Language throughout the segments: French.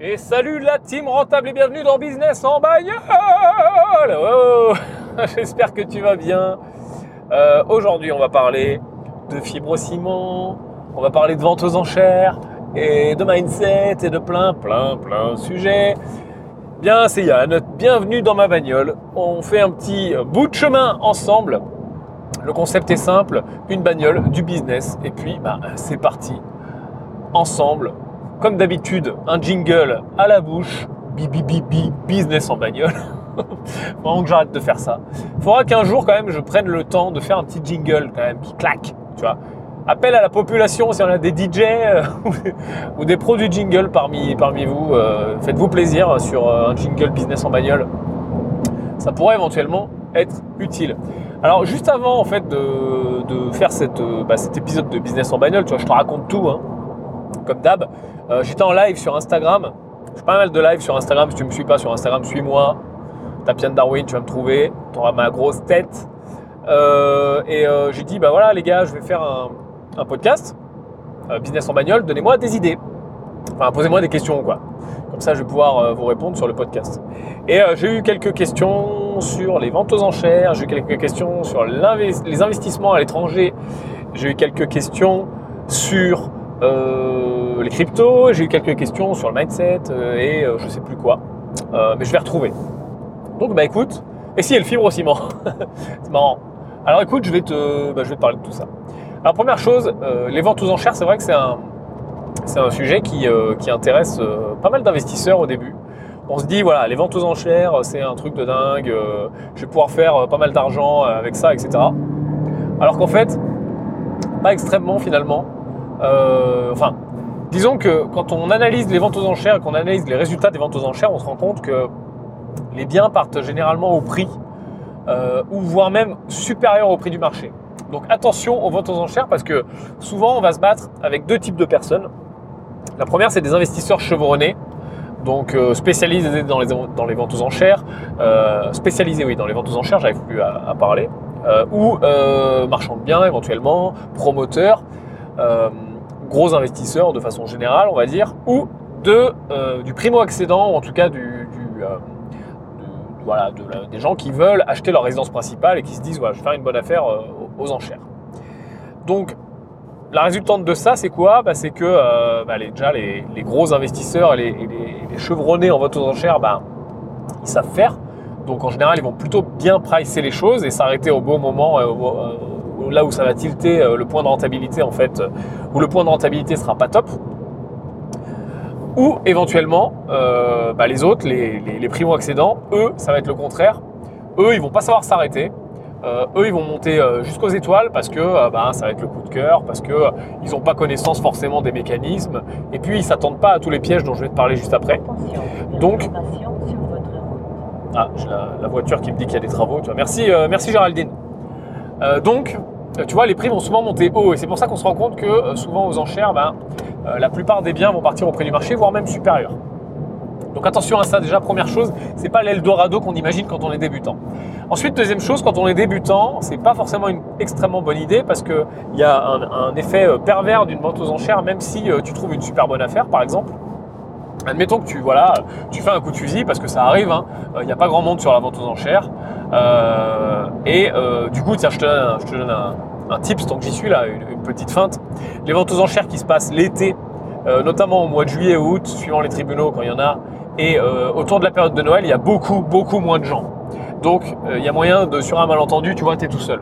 Et salut la team rentable et bienvenue dans Business en bagnole oh, J'espère que tu vas bien. Euh, aujourd'hui, on va parler de fibrociment, on va parler de vente aux enchères et de mindset et de plein, plein, plein de sujets. Bien, c'est Yann. Bienvenue dans ma bagnole. On fait un petit bout de chemin ensemble. Le concept est simple, une bagnole, du business, et puis bah, c'est parti. Ensemble, comme d'habitude, un jingle à la bouche, bi bi bi bi, business en bagnole. Vraiment que j'arrête de faire ça. Faudra qu'un jour quand même je prenne le temps de faire un petit jingle quand même qui claque, tu vois. Appel à la population si on a des DJ euh, ou des pros du jingle parmi, parmi vous. Euh, faites-vous plaisir sur euh, un jingle business en bagnole. Ça pourrait éventuellement être utile. Alors juste avant en fait de, faire cette, bah, cet épisode de business en bagnole, tu vois, je te raconte tout, hein, comme d'hab. J'étais en live sur Instagram. Je pas mal de live sur Instagram. Si tu me suis pas sur Instagram, suis-moi. Tapian Darwin, tu vas me trouver. Tu auras ma grosse tête. et j'ai dit, bah voilà les gars, je vais faire un, podcast, euh, business en bagnole, donnez-moi des idées. Enfin, posez-moi des questions, quoi. Comme ça, je vais pouvoir euh, vous répondre sur le podcast. Et euh, j'ai eu quelques questions sur les ventes aux enchères, j'ai eu quelques questions sur les investissements à l'étranger, j'ai eu quelques questions sur les cryptos, j'ai eu quelques questions sur le mindset et je sais plus quoi. mais je vais retrouver. Donc, bah écoute, et si, elle fibre aussi, C'est marrant. Alors écoute, je vais, te, bah, je vais te parler de tout ça. Alors première chose, euh, les ventes aux enchères, c'est vrai que c'est un, un sujet qui, euh, intéresse euh, pas mal d'investisseurs au début. On se dit, voilà, les ventes aux enchères, c'est un truc de dingue, je vais pouvoir faire pas mal d'argent avec ça, etc. Alors qu'en fait, pas extrêmement finalement. Enfin, disons que quand on analyse les ventes aux enchères, qu'on analyse les résultats des ventes aux enchères, on se rend compte que les biens partent généralement au prix, ou voire même supérieur au prix du marché. Donc attention aux ventes aux enchères parce que souvent on va se battre avec deux types de personnes. La première, c'est des investisseurs chevronnés, donc euh, spécialisés dans les, ventes aux enchères, euh, spécialisés oui dans les ventes aux enchères, j'arrive plus à, parler, euh, ou marchands de biens éventuellement, promoteurs, gros investisseurs de façon générale, on va dire, ou de, du primo-accédant, ou en tout cas du, voilà, des gens qui veulent acheter leur résidence principale et qui se disent voilà, je vais faire une bonne affaire aux enchères. Donc, la résultante de ça, c'est quoi? Bah, C'est que euh, bah, les, déjà les, gros investisseurs et les, chevronnés en vote aux enchères, bah, ils savent faire. Donc en général, ils vont plutôt bien pricer les choses et s'arrêter au bon moment, euh, euh, là où ça va tilter le point de rentabilité en fait, où le point de rentabilité sera pas top. Ou éventuellement, les autres, les, les primo-accédants, eux, ça va être le contraire. Eux, ils vont pas savoir s'arrêter. Euh, eux, ils vont monter euh, jusqu'aux étoiles parce que euh, bah, ça va être le coup de cœur, parce qu'ils n'ont pas connaissance forcément des mécanismes, et puis ils s'attendent pas à tous les pièges dont je vais te parler juste après. Donc, ah, j'ai la, voiture qui me dit qu'il y a des travaux. Tu vois. Merci, merci Géraldine. donc, tu vois, les prix vont souvent monter haut, et c'est pour ça qu'on se rend compte que souvent aux enchères, ben, la plupart des biens vont partir au prix du marché, voire même supérieur. Donc attention à ça déjà, première chose, c'est pas l'Eldorado qu'on imagine quand on est débutant. Ensuite, deuxième chose, quand on est débutant, c'est pas forcément une extrêmement bonne idée parce qu'il y a un, effet euh, pervers d'une vente aux enchères, même si euh, tu trouves une super bonne affaire par exemple. Admettons que tu, voilà, tu fais un coup de fusil parce que ça arrive, hein. euh, il n'y a pas grand monde sur la vente aux enchères. et du coup, tiens, je te donne un, je te donne tips tant j'y suis là, une, petite feinte. Les ventes aux enchères qui se passent l'été, notamment au mois de juillet et août, suivant les tribunaux quand il y en a, et euh, autour de la période de Noël, il y a beaucoup, beaucoup moins de gens. Donc, euh, il y a moyen de, sur un malentendu, tu vois, tu tout seul.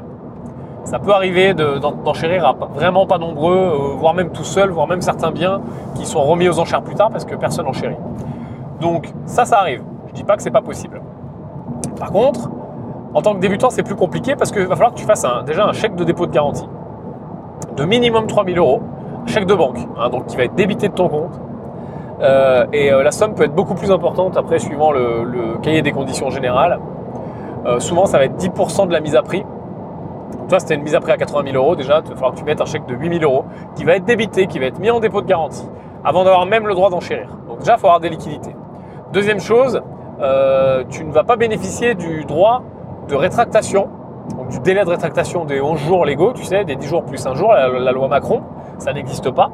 Ça peut arriver d'enchérir à vraiment pas nombreux, euh, voire même tout seul, voire même certains biens qui sont remis aux enchères plus tard parce que personne enchérit. Donc, ça, ça arrive. Je dis pas que c'est pas possible. Par contre, en tant que débutant, c'est plus compliqué parce qu'il va falloir que tu fasses déjà un chèque de dépôt de garantie de minimum 3000 euros, chèque de banque, hein, donc qui va être débité de ton compte euh, et euh, la somme peut être beaucoup plus importante après suivant le, cahier des conditions générales. Souvent ça va être 10% de la mise à prix. Toi c'était une mise à prix à 80 000 euros déjà, il va falloir que tu mettes un chèque de 8 000 euros qui va être débité, qui va être mis en dépôt de garantie avant d'avoir même le droit d'enchérir. Donc déjà il faut avoir des liquidités. Deuxième chose, tu ne vas pas bénéficier du droit de rétractation, donc du délai de rétractation des 11 jours légaux, tu sais, des 10 jours plus un jour, la, la loi Macron, ça n'existe pas.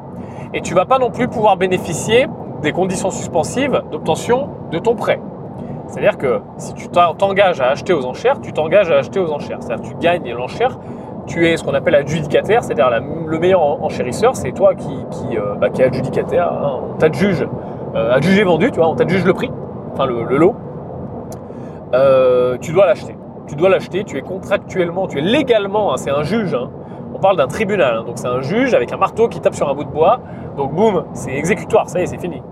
Et tu vas pas non plus pouvoir bénéficier des conditions suspensives d'obtention de ton prêt. C'est-à-dire que si tu t'engages à acheter aux enchères, tu t'engages à acheter aux enchères. C'est-à-dire que tu gagnes l'enchère, tu es ce qu'on appelle adjudicataire, c'est-à-dire le meilleur enchérisseur, c'est toi qui, qui, euh, bah, adjudicataire. Hein. on t'adjuge, euh, adjugé vendu, tu vois, on t'adjuge le prix, enfin le, lot. Euh, tu dois l'acheter. Tu dois l'acheter, tu es contractuellement, tu es légalement, hein, c'est un juge, hein. on parle d'un tribunal, donc c'est un juge avec un marteau qui tape sur un bout de bois, donc boum, c'est exécutoire, ça y est, c'est fini.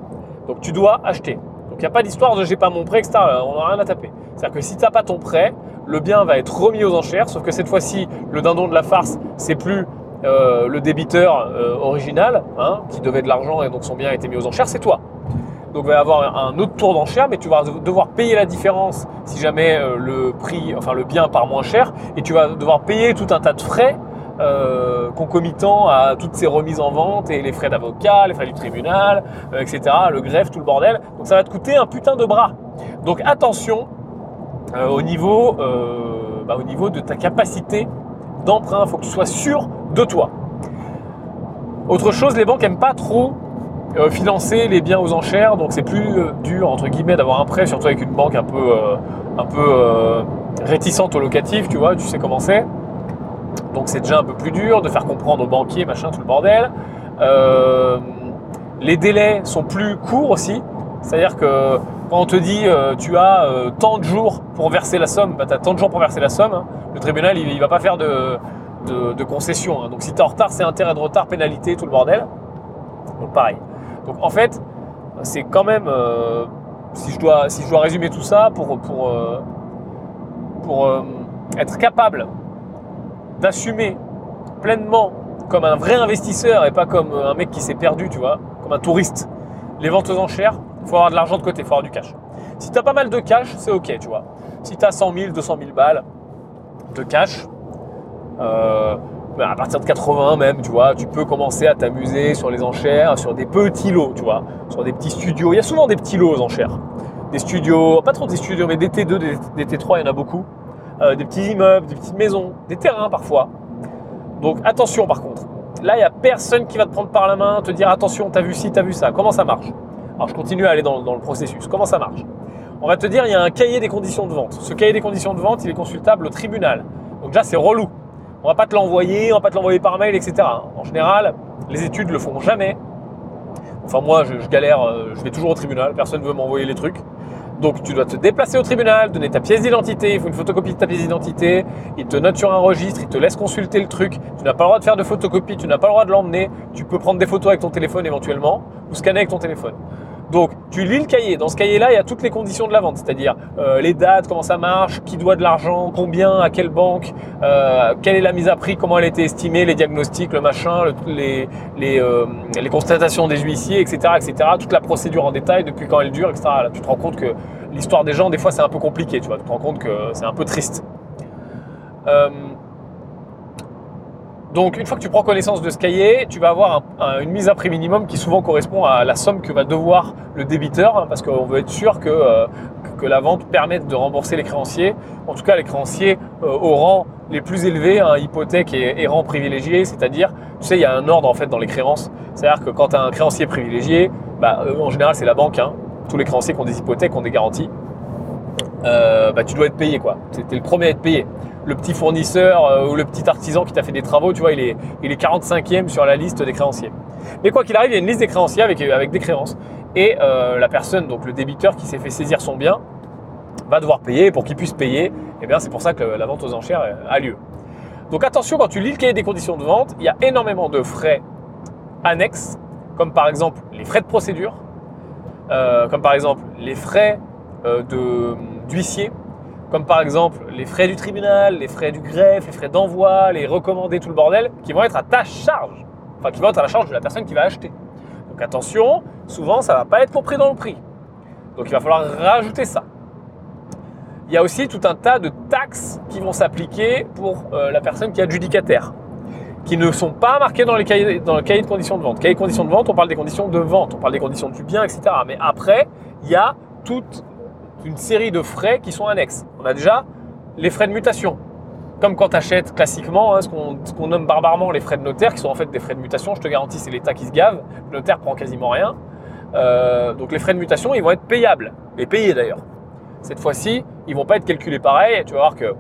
Donc tu dois acheter. Donc il n'y a pas d'histoire de j'ai pas mon prêt, etc. On n'a rien à taper. C'est-à-dire que si tu n'as pas ton prêt, le bien va être remis aux enchères, sauf que cette fois-ci, le dindon de la farce, c'est plus euh, le débiteur euh, original, hein, qui devait de l'argent et donc son bien a été mis aux enchères, c'est toi. Donc il va y avoir un autre tour d'enchère, mais tu vas devoir payer la différence si jamais euh, le prix, enfin le bien part moins cher, et tu vas devoir payer tout un tas de frais euh, concomitant à toutes ces remises en vente et les frais d'avocat, les frais du tribunal, euh, etc., le greffe, tout le bordel. Donc ça va te coûter un putain de bras. Donc attention euh, au, niveau, bah, au niveau de ta capacité d'emprunt. Il faut que tu sois sûr de toi. Autre chose, les banques n'aiment pas trop financer les biens aux enchères, donc c'est plus dur entre guillemets d'avoir un prêt, surtout avec une banque un peu, un peu réticente au locatif, tu vois, tu sais comment c'est. Donc c'est déjà un peu plus dur de faire comprendre aux banquiers, machin, tout le bordel. Euh, les délais sont plus courts aussi. C'est-à-dire que quand on te dit euh, tu as euh, tant de jours pour verser la somme, bah, tu as tant de jours pour verser la somme, hein. le tribunal il ne va pas faire de, de, concession. Hein. Donc si tu es en retard, c'est intérêt de retard, pénalité, tout le bordel. Donc pareil. Donc en fait, c'est quand même, si, je dois, si je dois résumer tout ça, pour, pour, pour être capable d'assumer pleinement comme un vrai investisseur et pas comme un mec qui s'est perdu, tu vois, comme un touriste, les ventes aux enchères, il faut avoir de l'argent de côté, il faut avoir du cash. Si tu as pas mal de cash, c'est ok, tu vois. Si tu as 100 000, 200 000 balles de cash, euh, à partir de 80 même, tu vois, tu peux commencer à t'amuser sur les enchères, sur des petits lots, tu vois, sur des petits studios. Il y a souvent des petits lots aux enchères. Des studios, pas trop des studios, mais des T2, des T3, il y en a beaucoup. Euh, des petits immeubles, des petites maisons, des terrains parfois. Donc attention par contre. Là, il n'y a personne qui va te prendre par la main, te dire attention, t'as vu ci, t'as vu ça, comment ça marche? Alors je continue à aller dans, le processus. Comment ça marche? On va te dire, il y a un cahier des conditions de vente. Ce cahier des conditions de vente, il est consultable au tribunal. Donc là, c'est relou. On va pas te l'envoyer, on va pas te l'envoyer par mail, etc. En général, les études le font jamais. Enfin moi, je, je galère, euh, je vais toujours au tribunal, personne ne veut m'envoyer les trucs. Donc tu dois te déplacer au tribunal, donner ta pièce d'identité, il faut une photocopie de ta pièce d'identité, il te note sur un registre, il te laisse consulter le truc, tu n'as pas le droit de faire de photocopie, tu n'as pas le droit de l'emmener, tu peux prendre des photos avec ton téléphone éventuellement, ou scanner avec ton téléphone. Donc, tu lis le cahier. Dans ce cahier-là, il y a toutes les conditions de la vente, c'est-à-dire euh, les dates, comment ça marche, qui doit de l'argent, combien, à quelle banque, euh, quelle est la mise à prix, comment elle a été estimée, les diagnostics, le machin, les, euh, les, constatations des huissiers, etc., etc. Toute la procédure en détail, depuis quand elle dure, etc. Là, tu te rends compte que l'histoire des gens, des fois, c'est un peu compliqué. Tu vois, tu te rends compte que c'est un peu triste. Donc, une fois que tu prends connaissance de ce cahier, tu vas avoir une mise à prix minimum qui souvent correspond à la somme que va devoir le débiteur, hein, parce qu'on veut être sûr que, euh, que la vente permette de rembourser les créanciers. En tout cas, les créanciers euh, au rang les plus élevés, hein, hypothèque et, rang privilégié, c'est-à-dire, tu sais, il y a un ordre en fait dans les créances. C'est-à-dire que quand tu as un créancier privilégié, bah, euh, en général, c'est la banque. Hein. Tous les créanciers qui ont des hypothèques ont des garanties. bah, tu dois être payé, quoi. C'était le premier à être payé le petit fournisseur euh, ou le petit artisan qui t'a fait des travaux, tu vois, il est, il est 45e sur la liste des créanciers. Mais quoi qu'il arrive, il y a une liste des créanciers avec, avec des créances. Et euh, la personne, donc le débiteur qui s'est fait saisir son bien, va devoir payer. Pour qu'il puisse payer, eh bien c'est pour ça que la vente aux enchères a lieu. Donc attention, quand tu lis le cahier des conditions de vente, il y a énormément de frais annexes, comme par exemple les frais de procédure, euh, comme par exemple les frais d'huissier, comme par exemple les frais du tribunal, les frais du greffe, les frais d'envoi, les recommandés, tout le bordel, qui vont être à ta charge, enfin qui vont être à la charge de la personne qui va acheter. Donc attention, souvent ça ne va pas être compris dans le prix. Donc il va falloir rajouter ça. Il y a aussi tout un tas de taxes qui vont s'appliquer pour euh, la personne qui est adjudicataire, qui ne sont pas marquées dans, les cahiers, le cahier de conditions de vente. Cahier de conditions de vente, on parle des conditions de vente, on parle des conditions du bien, etc. Mais après, il y a toutes une série de frais qui sont annexes. On a déjà les frais de mutation. Comme quand tu achètes classiquement hein, ce qu'on nomme barbarement les frais de notaire, qui sont en fait des frais de mutation, je te garantis, c'est l'État qui se gave. Le notaire prend quasiment rien. Euh, donc les frais de mutation, ils vont être payables, et payés d'ailleurs. Cette fois-ci, ils vont pas être calculés pareil. Tu vas voir que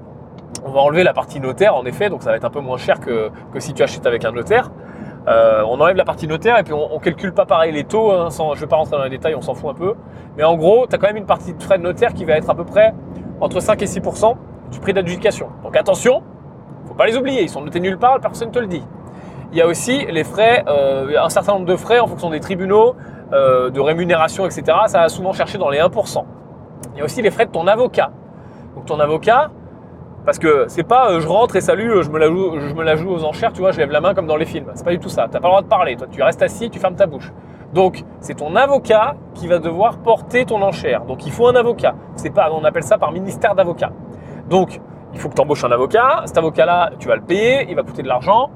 on va enlever la partie notaire en effet, donc ça va être un peu moins cher que, si tu achètes avec un notaire. Euh, on enlève la partie notaire et puis on, ne calcule pas pareil les taux. Hein, je vais pas rentrer dans les détails, on s'en fout un peu. Mais en gros, tu as quand même une partie de frais de notaire qui va être à peu près entre 5 et 6% du prix d'adjudication. Donc attention, faut pas les oublier, ils sont notés nulle part, personne ne te le dit. Il y a aussi les frais, euh, un certain nombre de frais en fonction des tribunaux, euh, de rémunération, etc. Ça va souvent chercher dans les 1%. Il y a aussi les frais de ton avocat. Donc ton avocat, parce que c'est pas euh, je rentre et salut, je me, la joue, je me la joue aux enchères, tu vois, je lève la main comme dans les films. C'est pas du tout ça. Tu n'as pas le droit de parler. Toi, tu restes assis, tu fermes ta bouche. Donc, c'est ton avocat qui va devoir porter ton enchère. Donc, il faut un avocat. C'est pas, on appelle ça par ministère d'avocat. Donc, il faut que tu embauches un avocat. Cet avocat-là, tu vas le payer, il va coûter de l'argent.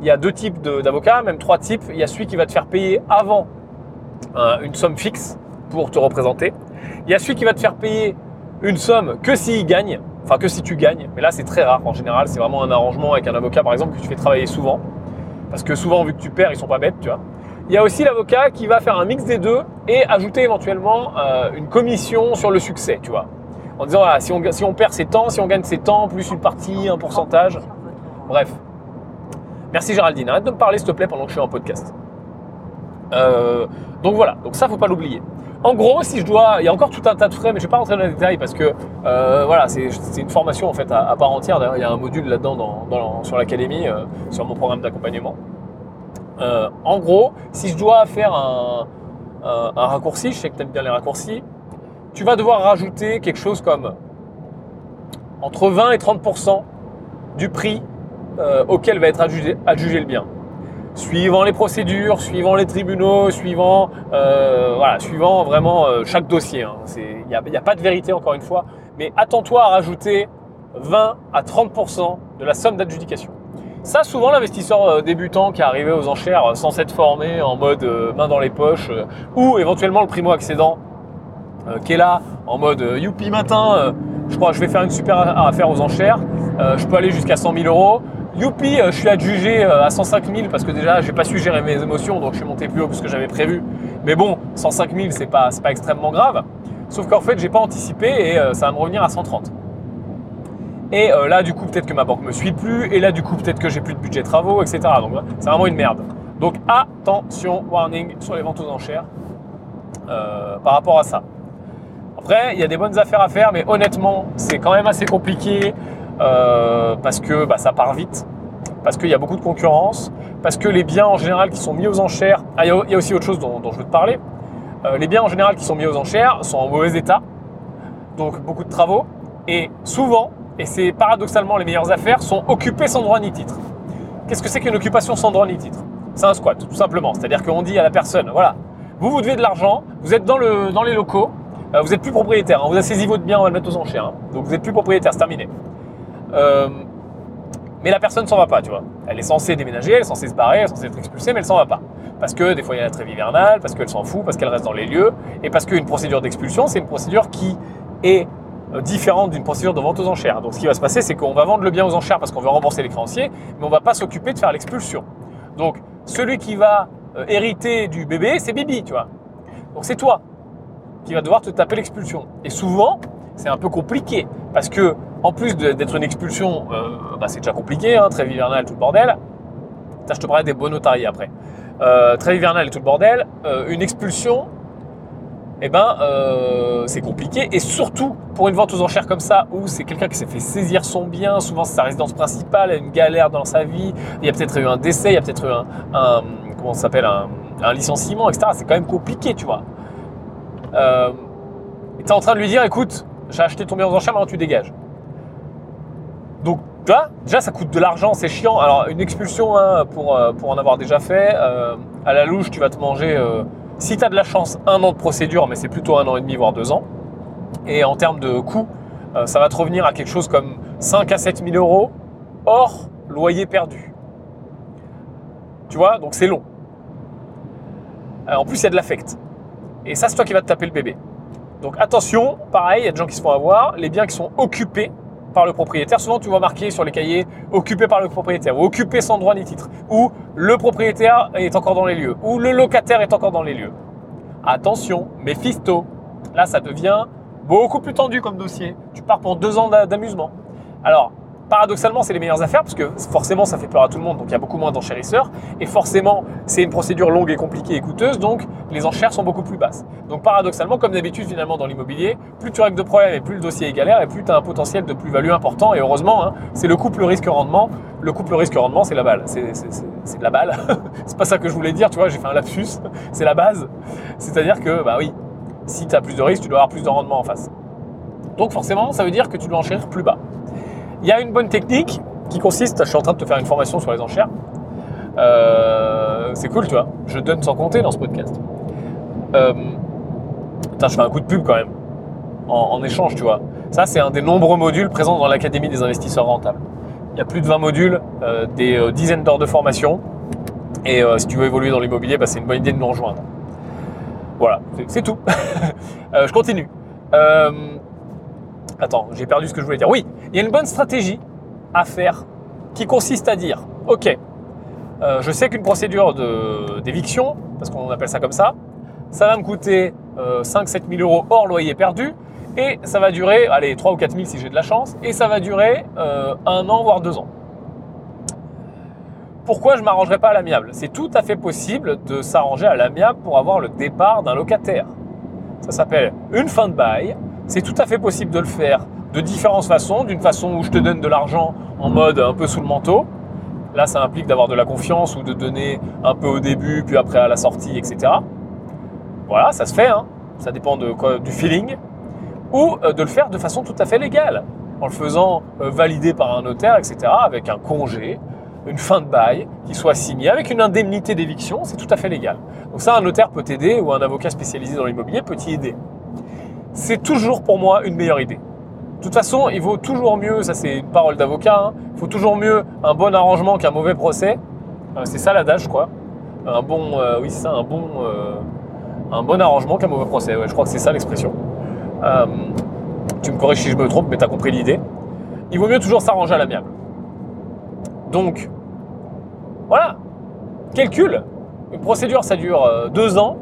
Il y a deux types d'avocats, même trois types. Il y a celui qui va te faire payer avant euh, une somme fixe pour te représenter. Il y a celui qui va te faire payer une somme que s'il gagne, enfin que si tu gagnes. Mais là, c'est très rare. En général, c'est vraiment un arrangement avec un avocat, par exemple, que tu fais travailler souvent. Parce que souvent, vu que tu perds, ils sont pas bêtes, tu vois. Il y a aussi l'avocat qui va faire un mix des deux et ajouter éventuellement euh, une commission sur le succès, tu vois. En disant, si, on, si on perd ses temps, si on gagne ses temps, plus une partie, un pourcentage. Bref. Merci Géraldine. Arrête de me parler, s'il te plaît, pendant que je suis en podcast. Euh, donc voilà, donc ça, faut pas l'oublier. En gros, si je dois, il y a encore tout un tas de frais, mais je ne vais pas rentrer dans les détails parce que euh, voilà, c'est une formation en fait à, part entière. D'ailleurs, il y a un module là-dedans sur l'académie, euh, sur mon programme d'accompagnement. En gros, si je dois faire un, raccourci, je sais que tu aimes bien les raccourcis, tu vas devoir rajouter quelque chose comme entre 20 et 30% du prix auquel va être adjugé le bien suivant les procédures, suivant les tribunaux, suivant, euh, voilà, suivant vraiment euh, chaque dossier. Il hein. n'y a, pas de vérité encore une fois, mais attends-toi à rajouter 20 à 30% de la somme d'adjudication. Ça, souvent, l'investisseur euh, débutant qui est arrivé aux enchères sans s'être formé en mode main dans les poches, ou éventuellement le primo-accédant qui est là en mode youpi matin, je crois que je vais faire une super affaire aux enchères, je peux aller jusqu'à 100 000 euros, Youpi, euh, je suis adjugé euh, à 105 000 parce que déjà, j'ai pas su gérer mes émotions, donc je suis monté plus haut que ce que j'avais prévu. Mais bon, 105 000, c'est pas, pas extrêmement grave. Sauf qu'en fait, j'ai pas anticipé et euh, ça va me revenir à 130. Et là, du coup, peut-être que ma banque me suit plus. Et là, du coup, peut-être que j'ai plus de budget travaux, etc. Donc, c'est vraiment une merde. Donc, attention, warning sur les ventes aux enchères par rapport à ça. Après, il y a des bonnes affaires à faire, mais honnêtement, c'est quand même assez compliqué. Euh, parce que bah, ça part vite, parce qu'il y a beaucoup de concurrence, parce que les biens en général qui sont mis aux enchères, ah, il y, a aussi autre chose dont, je veux te parler, euh, les biens en général qui sont mis aux enchères sont en mauvais état, donc beaucoup de travaux, et souvent, et c'est paradoxalement les meilleures affaires, sont occupées sans droit ni titre. Qu'est-ce que c'est qu'une occupation sans droit ni titre? C'est un squat, tout simplement. C'est-à-dire qu'on dit à la personne, voilà, vous vous devez de l'argent, vous êtes dans, le, dans les locaux, euh, vous n'êtes plus propriétaire, hein, vous avez saisi votre bien, on va le mettre aux enchères, hein. donc vous n'êtes plus propriétaire, c'est terminé. Euh, mais la personne s'en va pas, tu vois. Elle est censée déménager, elle est censée se barrer, elle est censée être expulsée, mais elle s'en va pas. Parce que des fois il y a la trêve hivernale, parce qu'elle s'en fout, parce qu'elle reste dans les lieux, et parce qu'une procédure d'expulsion, c'est une procédure qui est euh, différente d'une procédure de vente aux enchères. Donc ce qui va se passer, c'est qu'on va vendre le bien aux enchères parce qu'on veut rembourser les créanciers, mais on va pas s'occuper de faire l'expulsion. Donc celui qui va euh, hériter du bébé, c'est Bibi, tu vois. Donc c'est toi qui va devoir te taper l'expulsion. Et souvent, c'est un peu compliqué parce que en plus d'être une expulsion, euh, bah, c'est déjà compliqué, hein, trêve hivernale, tout le bordel. je te parlais des bons notariés après. Euh, trêve hivernale et tout le bordel. Euh, une expulsion, eh ben, euh, c'est compliqué. Et surtout, pour une vente aux enchères comme ça, où c'est quelqu'un qui s'est fait saisir son bien, souvent c'est sa résidence principale, a une galère dans sa vie, il y a peut-être eu un décès, il y a peut-être eu un, comment ça s'appelle, un, licenciement, etc. C'est quand même compliqué, tu vois. et tu es en train de lui dire, écoute, j'ai acheté ton bien aux enchères, maintenant tu dégages. Donc, vois, déjà, ça coûte de l'argent, c'est chiant. Alors, une expulsion, hein, pour, euh, pour en avoir déjà fait, euh, à la louche, tu vas te manger, euh, si tu as de la chance, un an de procédure, mais c'est plutôt un an et demi, voire deux ans. Et en termes de coût, ça va te revenir à quelque chose comme 5 à 7 000 euros hors loyer perdu. Tu vois, donc c'est long. en plus, il y a de l'affect. Et ça, c'est toi qui vas te taper le bébé. Donc attention, pareil, il y a des gens qui se font avoir, les biens qui sont occupés, par le propriétaire. Souvent, tu vois marqué sur les cahiers occupé par le propriétaire, ou occupé sans droit ni titre, ou le propriétaire est encore dans les lieux, ou le locataire est encore dans les lieux. attention, Mephisto. Là, ça devient beaucoup plus tendu comme dossier. Tu pars pour deux ans d'amusement. Alors, paradoxalement, c'est les meilleures affaires parce que forcément, ça fait peur à tout le monde, donc il y a beaucoup moins d'enchérisseurs. Et forcément, c'est une procédure longue et compliquée et coûteuse, donc les enchères sont beaucoup plus basses. Donc paradoxalement, comme d'habitude, finalement, dans l'immobilier, plus tu règles de problèmes et plus le dossier est galère et plus tu as un potentiel de plus-value important. Et heureusement, hein, c'est le couple risque-rendement. Le couple risque-rendement, c'est la balle. C'est de la balle. c'est pas ça que je voulais dire, tu vois, j'ai fait un lapsus. c'est la base. C'est-à-dire que, bah oui, si tu as plus de risques, tu dois avoir plus de rendement en face. Donc forcément, ça veut dire que tu dois enchérir plus bas. Il y a une bonne technique qui consiste, je suis en train de te faire une formation sur les enchères. Euh, c'est cool, tu vois. Je donne sans compter dans ce podcast. Euh, je fais un coup de pub quand même. En, échange, tu vois. Ça, c'est un des nombreux modules présents dans l'Académie des investisseurs rentables. Il y a plus de 20 modules, euh, des dizaines d'heures de formation. Et si tu veux évoluer dans l'immobilier, bah, c'est une bonne idée de nous rejoindre. Voilà, c'est tout. je continue. Attends, j'ai perdu ce que je voulais dire. Oui, il y a une bonne stratégie à faire qui consiste à dire, ok, euh, je sais qu'une procédure d'éviction, parce qu'on appelle ça comme ça, ça va me coûter 5-7 000 euros hors loyer perdu, et ça va durer, allez, 3 ou 4 000 si j'ai de la chance, et ça va durer euh, un an, voire deux ans. Pourquoi je ne m'arrangerai pas à l'amiable? C'est tout à fait possible de s'arranger à l'amiable pour avoir le départ d'un locataire. Ça s'appelle une fin de bail, c'est tout à fait possible de le faire de différentes façons. D'une façon où je te donne de l'argent en mode un peu sous le manteau. Là, ça implique d'avoir de la confiance ou de donner un peu au début, puis après à la sortie, etc. Voilà, ça se fait. Hein. Ça dépend du feeling. Ou euh, de le faire de façon tout à fait légale, en le faisant euh, valider par un notaire, etc., avec un congé, une fin de bail qui soit signée, avec une indemnité d'éviction, c'est tout à fait légal. Donc ça, un notaire peut t'aider ou un avocat spécialisé dans l'immobilier peut t'y aider c'est toujours pour moi une meilleure idée. De toute façon, il vaut toujours mieux, ça c'est une parole d'avocat, hein, il faut toujours mieux un bon arrangement qu'un mauvais procès. Euh, c'est ça l'adage, crois. Un bon, euh, euh, un bon arrangement qu'un mauvais procès. je crois que c'est ça l'expression. tu me corriges si je me trompe, mais tu compris l'idée. Il vaut mieux toujours s'arranger à l'amiable. Donc, voilà. Calcul. Une procédure, ça dure deux ans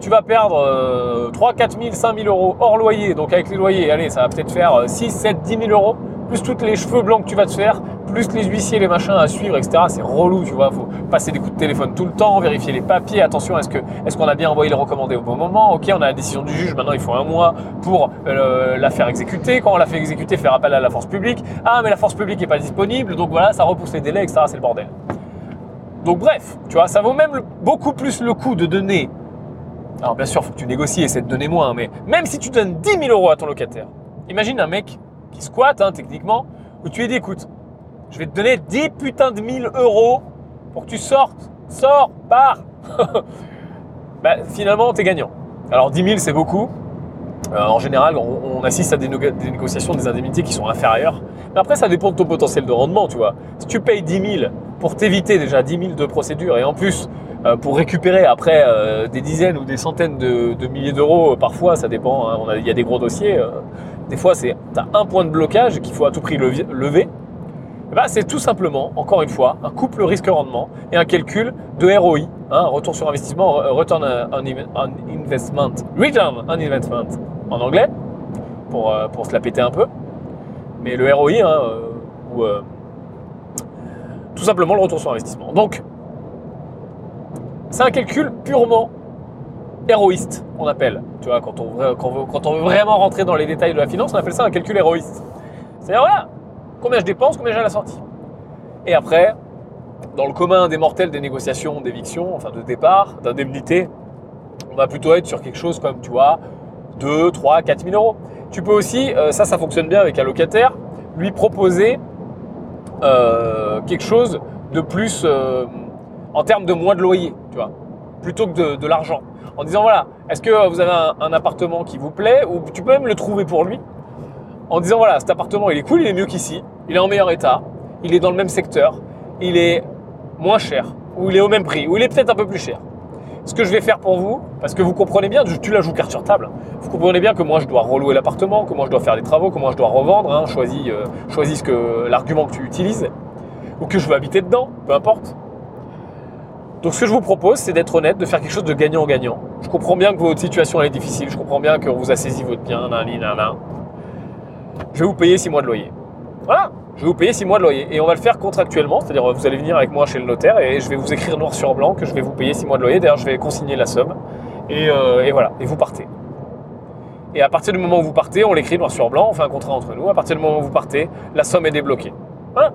tu vas perdre 3, 4 000, 5 000 euros hors loyer. Donc avec les loyers, allez, ça va peut-être faire 6, 7, 10 000 euros. Plus tous les cheveux blancs que tu vas te faire, plus les huissiers, les machins à suivre, etc. C'est relou, tu vois. Faut passer des coups de téléphone tout le temps, vérifier les papiers. Attention, est-ce que est-ce qu'on a bien envoyé les recommandés au bon moment? Ok, on a la décision du juge. Maintenant, il faut un mois pour euh, la faire exécuter. Quand on l'a fait exécuter, faire appel à la force publique. Ah, mais la force publique n'est pas disponible, donc voilà, ça repousse les délais, etc. C'est le bordel. Donc bref, tu vois, ça vaut même beaucoup plus le coup de donner alors bien sûr, il faut que tu négocies et essaie de donner moins, mais même si tu donnes 10 000 euros à ton locataire, imagine un mec qui squatte hein, techniquement, où tu lui dis écoute, je vais te donner 10 putains de 1000 euros pour que tu sortes, sors, pars. bah, finalement, tu es gagnant. Alors 10 000, c'est beaucoup. Euh, en général, on, assiste à des, des, négociations des indemnités qui sont inférieures. Mais après, ça dépend de ton potentiel de rendement, tu vois. Si tu payes 10 000 pour t'éviter déjà 10 000 de procédures et en plus pour récupérer après euh, des dizaines ou des centaines de, milliers d'euros, parfois ça dépend, hein, il y a des gros dossiers, euh, des fois c'est un point de blocage qu'il faut à tout prix lever, ben, c'est tout simplement, encore une fois, un couple risque-rendement et un calcul de ROI, hein, retour sur investissement, return on investment, return on investment en anglais, pour, pour se la péter un peu, mais le ROI, hein, ou tout simplement le retour sur investissement. Donc, c'est un calcul purement héroïste, on appelle. Tu vois, quand on, veut vraiment rentrer dans les détails de la finance, on appelle ça un calcul héroïste. C'est-à-dire, voilà, combien je dépense, combien j'ai à la sortie. Et après, dans le commun des mortels des négociations d'éviction, enfin de départ, d'indemnité, on va plutôt être sur quelque chose comme, tu vois, 2, 3, 4 000 euros. Tu peux aussi, euh, ça, ça fonctionne bien avec un locataire, lui proposer euh, quelque chose de plus euh, en termes de mois de loyer, tu vois, plutôt que de, l'argent. En disant voilà, est-ce que vous avez un, appartement qui vous plaît ou tu peux même le trouver pour lui en disant voilà, cet appartement il est cool, il est mieux qu'ici, il est en meilleur état, il est dans le même secteur, il est moins cher ou il est au même prix ou il est peut-être un peu plus cher. Ce que je vais faire pour vous, parce que vous comprenez bien, tu la joues carte sur table, vous comprenez bien que moi je dois relouer l'appartement, que moi je dois faire des travaux, que moi je dois revendre, hein, choisis, euh, l'argument que tu utilises, ou que je veux habiter dedans, peu importe Donc ce que je vous propose, c'est d'être honnête, de faire quelque chose de gagnant-gagnant. Je comprends bien que votre situation elle est difficile, je comprends bien qu'on vous a saisi votre bien, nan, nan, nan. Je vais vous payer 6 mois de loyer. Voilà, je vais vous payer 6 mois de loyer. Et on va le faire contractuellement, c'est-à-dire vous allez venir avec moi chez le notaire et je vais vous écrire noir sur blanc que je vais vous payer 6 mois de loyer. D'ailleurs, je vais consigner la somme. Et, euh, et voilà, et vous partez. Et à partir du moment où vous partez, on l'écrit noir sur blanc, on fait un contrat entre nous. À partir du moment où vous partez, la somme est débloquée. Voilà.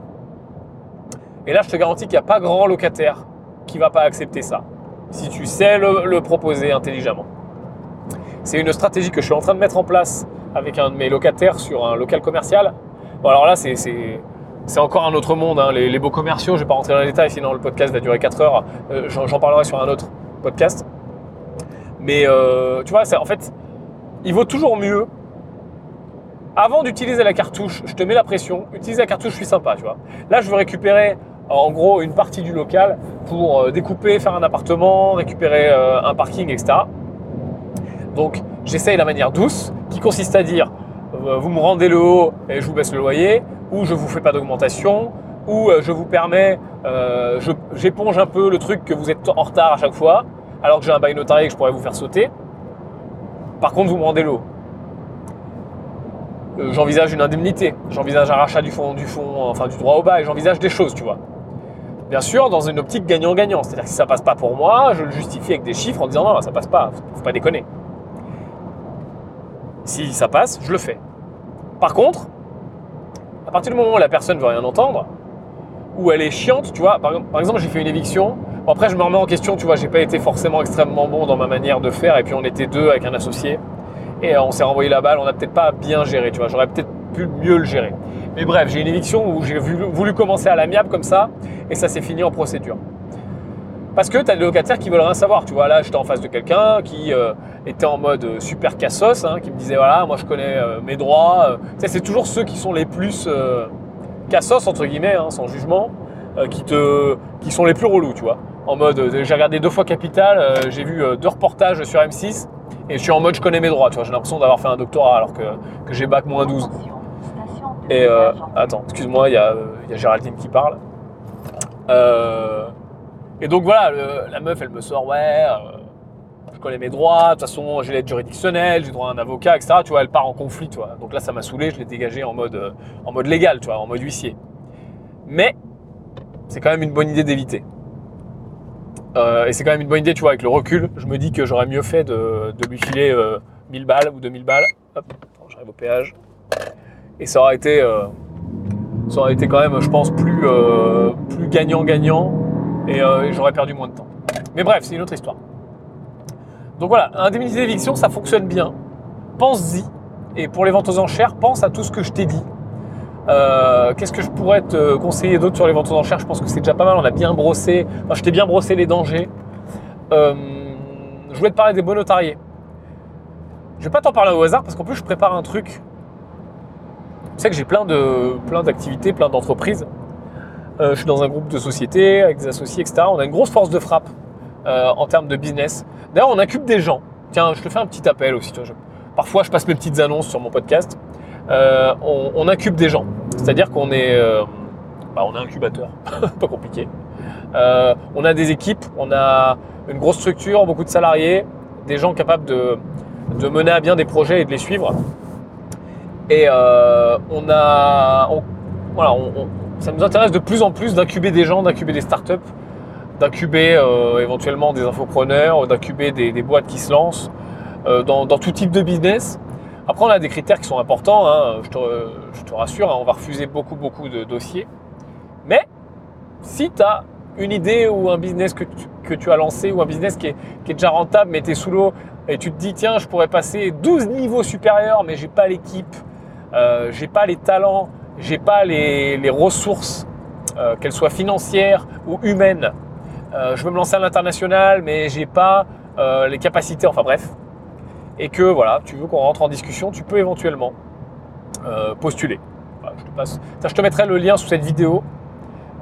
Et là, je te garantis qu'il n'y a pas grand locataire qui va pas accepter ça. Si tu sais le, proposer intelligemment. C'est une stratégie que je suis en train de mettre en place avec un de mes locataires sur un local commercial. Bon, alors là, c'est encore un autre monde. Hein. Les, beaux commerciaux, je ne vais pas rentrer dans les détails, sinon le podcast va durer 4 heures. Euh, j'en parlerai sur un autre podcast. Mais euh, tu vois, en fait, il vaut toujours mieux. Avant d'utiliser la cartouche, je te mets la pression, utilise la cartouche, je suis sympa, tu vois. Là, je veux récupérer en gros une partie du local pour euh, découper, faire un appartement, récupérer euh, un parking, etc. Donc j'essaye la manière douce qui consiste à dire euh, vous me rendez le haut et je vous baisse le loyer, ou je vous fais pas d'augmentation, ou je vous permets, j'éponge un peu le truc que vous êtes en retard à chaque fois, alors que j'ai un bail notarié que je pourrais vous faire sauter. Par contre, vous me rendez l'eau. J'envisage une indemnité, j'envisage un rachat du fond, du fond, enfin du droit au bail, j'envisage des choses, tu vois. Bien sûr, dans une optique gagnant-gagnant. C'est-à-dire que si ça passe pas pour moi, je le justifie avec des chiffres en disant non, ça passe pas, faut pas déconner. Si ça passe, je le fais. Par contre, à partir du moment où la personne veut rien entendre, ou elle est chiante, tu vois, par, exemple, j'ai fait une éviction. après, je me remets en question, tu vois, j'ai pas été forcément extrêmement bon dans ma manière de faire, et puis on était deux avec un associé, et on s'est renvoyé la balle, on n'a peut-être pas bien géré, tu vois, j'aurais peut-être mieux le gérer. Mais bref, j'ai une éviction où j'ai voulu commencer à l'amiable comme ça, et ça s'est fini en procédure. Parce que tu as des locataires qui veulent rien savoir. Tu vois, là, j'étais en face de quelqu'un qui euh, était en mode euh, super cassos, hein, qui me disait voilà, moi je connais euh, mes droits. Sais, c'est toujours ceux qui sont les plus cassos, entre guillemets, hein, sans jugement, qui, te, qui sont les plus relous, tu vois. En mode, j'ai regardé deux fois Capital, j'ai vu deux reportages sur M6, et je suis en mode je connais mes droits, tu vois. J'ai l'impression d'avoir fait un doctorat alors que, que j'ai bac moins 12. Et attends, excuse-moi, il y, a Géraldine qui parle. Euh, et donc voilà, la meuf, elle me sort, ouais, euh, je connais mes droits, de toute façon, j'ai l'aide juridictionnelle, j'ai droit à un avocat, etc. Tu vois, elle part en conflit, tu vois. Donc là, ça m'a saoulé, je l'ai dégagé en mode, euh, en mode légal, tu vois, en mode huissier. Mais c'est quand même une bonne idée d'éviter. et c'est quand même une bonne idée, tu vois, avec le recul, je me dis que j'aurais mieux fait de, lui filer 1000 balles ou 2000 balles. Hop, j'arrive au péage. Et ça aurait été ça aurait été quand même, je pense, plus, euh, gagnant-gagnant euh, et j'aurais perdu moins de temps. Mais bref, c'est une autre histoire. Donc voilà, indemnité d'éviction, ça fonctionne bien. Pense-y. Et pour les ventes aux enchères, pense à tout ce que je t'ai dit. Euh, qu'est-ce que je pourrais te conseiller d'autre sur les ventes aux enchères? Je pense que c'est déjà pas mal. On a bien brossé. Enfin, je t'ai bien brossé les dangers. je voulais te parler des bons notariés. Je vais pas t'en parler au hasard parce qu'en plus, je prépare un truc tu sais que j'ai plein de plein d'activités, plein d'entreprises. Euh, je suis dans un groupe de sociétés avec des associés, etc. On a une grosse force de frappe euh, en termes de business. D'ailleurs, on incube des gens. Tiens, je te fais un petit appel aussi. parfois, je passe mes petites annonces sur mon podcast. Euh, on, incube des gens. C'est-à-dire qu'on est, bah, on est incubateur, pas compliqué. on a des équipes, on a une grosse structure, beaucoup de salariés, des gens capables de, de mener à bien des projets et de les suivre. Et euh, on a, voilà, ça nous intéresse de plus en plus d'incuber des gens, d'incuber des startups, d'incuber euh, éventuellement des infopreneurs, d'incuber des, boîtes qui se lancent euh, dans, tout type de business. Après, on a des critères qui sont importants, hein, je, te, rassure, hein, on va refuser beaucoup, beaucoup de dossiers. Mais si tu as une idée ou un business que tu, as lancé ou un business qui est, qui est déjà rentable mais tu es sous l'eau et tu te dis tiens je pourrais passer 12 niveaux supérieurs mais j'ai pas l'équipe, euh, j'ai pas les talents, j'ai pas les, ressources, euh, qu'elles soient financières ou humaines. Euh, je veux me lancer à l'international, mais j'ai pas les capacités, enfin bref. Et que voilà, tu veux qu'on rentre en discussion, tu peux éventuellement postuler. je, te passe. je te mettrai le lien sous cette vidéo.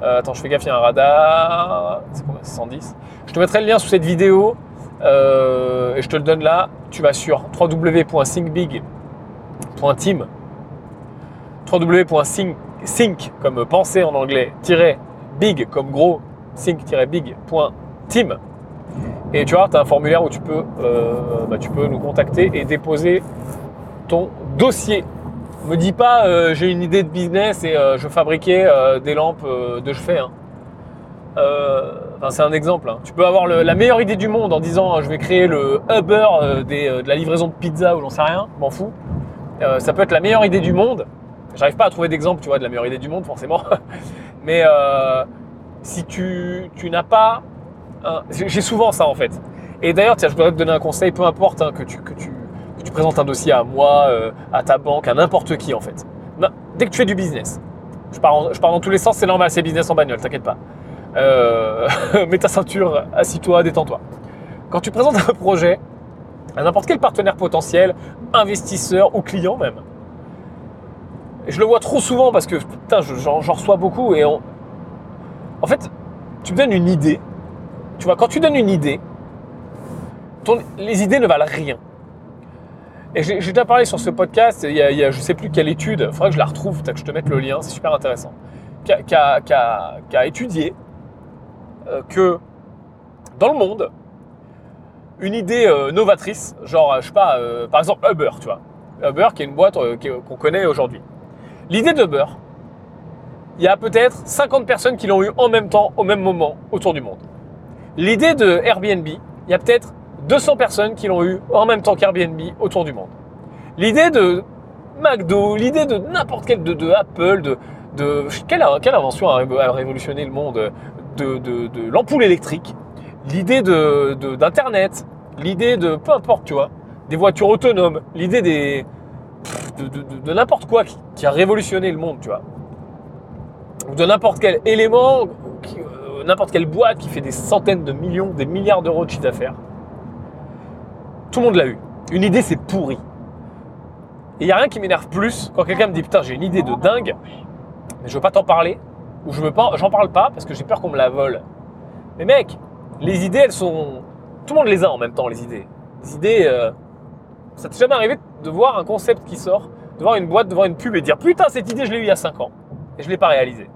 attends, je fais gaffe, il y a un radar. C'est combien 110. Je te mettrai le lien sous cette vidéo et je te le donne là. Tu vas sur www.thingbig.team www.think comme penser en anglais, big comme gros, think-big.team team. Et tu vois, tu as un formulaire où tu peux, euh, bah, tu peux nous contacter et déposer ton dossier. Me dis pas, euh, j'ai une idée de business et euh, je fabriquais des lampes de chevet. Hein. c'est un exemple. Hein. Tu peux avoir la meilleure idée du monde en disant je vais créer le Uber de la livraison de pizza ou j'en sais rien, m'en fous. ça peut être la meilleure idée du monde. J'arrive pas à trouver d'exemple, tu vois, de la meilleure idée du monde, forcément. Mais si tu, tu n'as pas j'ai souvent ça en fait. Et d'ailleurs, tiens, je voudrais te donner un conseil, peu importe hein, que, tu, que, tu, que, tu, présentes un dossier à moi, euh, à ta banque, à n'importe qui en fait. dès que tu fais du business, je pars, je pars dans tous les sens, c'est normal, c'est business en bagnole, t'inquiète pas. Euh, mets ta ceinture, assis-toi, détends-toi. Quand tu présentes un projet à n'importe quel partenaire potentiel, investisseur ou client même, et je le vois trop souvent parce que putain, j'en reçois beaucoup et en fait, tu me donnes une idée tu vois, quand tu donnes une idée, les idées ne valent rien. Et j'ai déjà parlé sur ce podcast, il y a, je ne sais plus quelle étude, il faudrait que je la retrouve, que je te mette le lien, c'est super intéressant, qui a, étudié euh, que dans le monde, une idée euh, novatrice, genre, je sais pas, euh, par exemple Uber, tu vois, Uber qui est une boîte qu'on connaît aujourd'hui. L'idée d'Uber, il y a peut-être 50 personnes qui l'ont eu en même temps, au même moment, autour du monde. L'idée de Airbnb, il y a peut-être 200 personnes qui l'ont eu en même temps qu'Airbnb autour du monde. L'idée de McDo, l'idée de n'importe quel, de, Apple, de, de quelle, quelle, invention a, révolutionné le monde de, l'ampoule électrique, l'idée d'Internet, l'idée de peu importe, tu vois, des voitures autonomes, l'idée des de, n'importe quoi qui, a révolutionné le monde, tu vois, ou de n'importe quel élément qui, n'importe quelle boîte qui fait des centaines de millions, des milliards d'euros de chiffre d'affaires. Tout le monde l'a eu. Une idée, c'est pourri. Et il n'y a rien qui m'énerve plus quand quelqu'un me dit Putain, j'ai une idée de dingue, mais je veux pas t'en parler, ou je veux pas, j'en parle pas parce que j'ai peur qu'on me la vole. Mais mec, les idées, elles sont. Tout le monde les a en même temps, les idées. Les idées. Euh, ça t'est jamais arrivé voir un concept qui sort, de voir une boîte, de voir une pub et dire Putain, cette idée, je l'ai eue il y a 5 ans. Et je ne l'ai pas réalisée.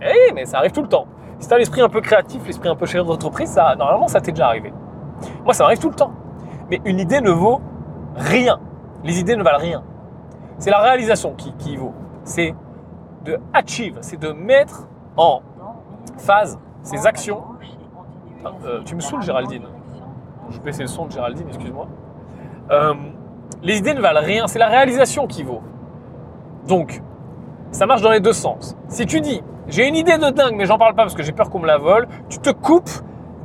Eh, mais ça arrive tout le temps. Si tu as l'esprit un peu créatif, l'esprit un peu chef d'entreprise, ça, normalement, ça t'est déjà arrivé. Moi, ça m'arrive tout le temps. Mais une idée ne vaut rien. Les idées ne valent rien. C'est la réalisation qui, qui vaut. C'est de achieve, c'est de mettre en phase ces actions. Euh, tu me saoules, Géraldine. Je vais baisser le son de Géraldine, excuse-moi. Euh, les idées ne valent rien, c'est la réalisation qui vaut. Donc, ça marche dans les deux sens. Si tu dis, j'ai une idée de dingue, mais j'en parle pas parce que j'ai peur qu'on me la vole. Tu te coupes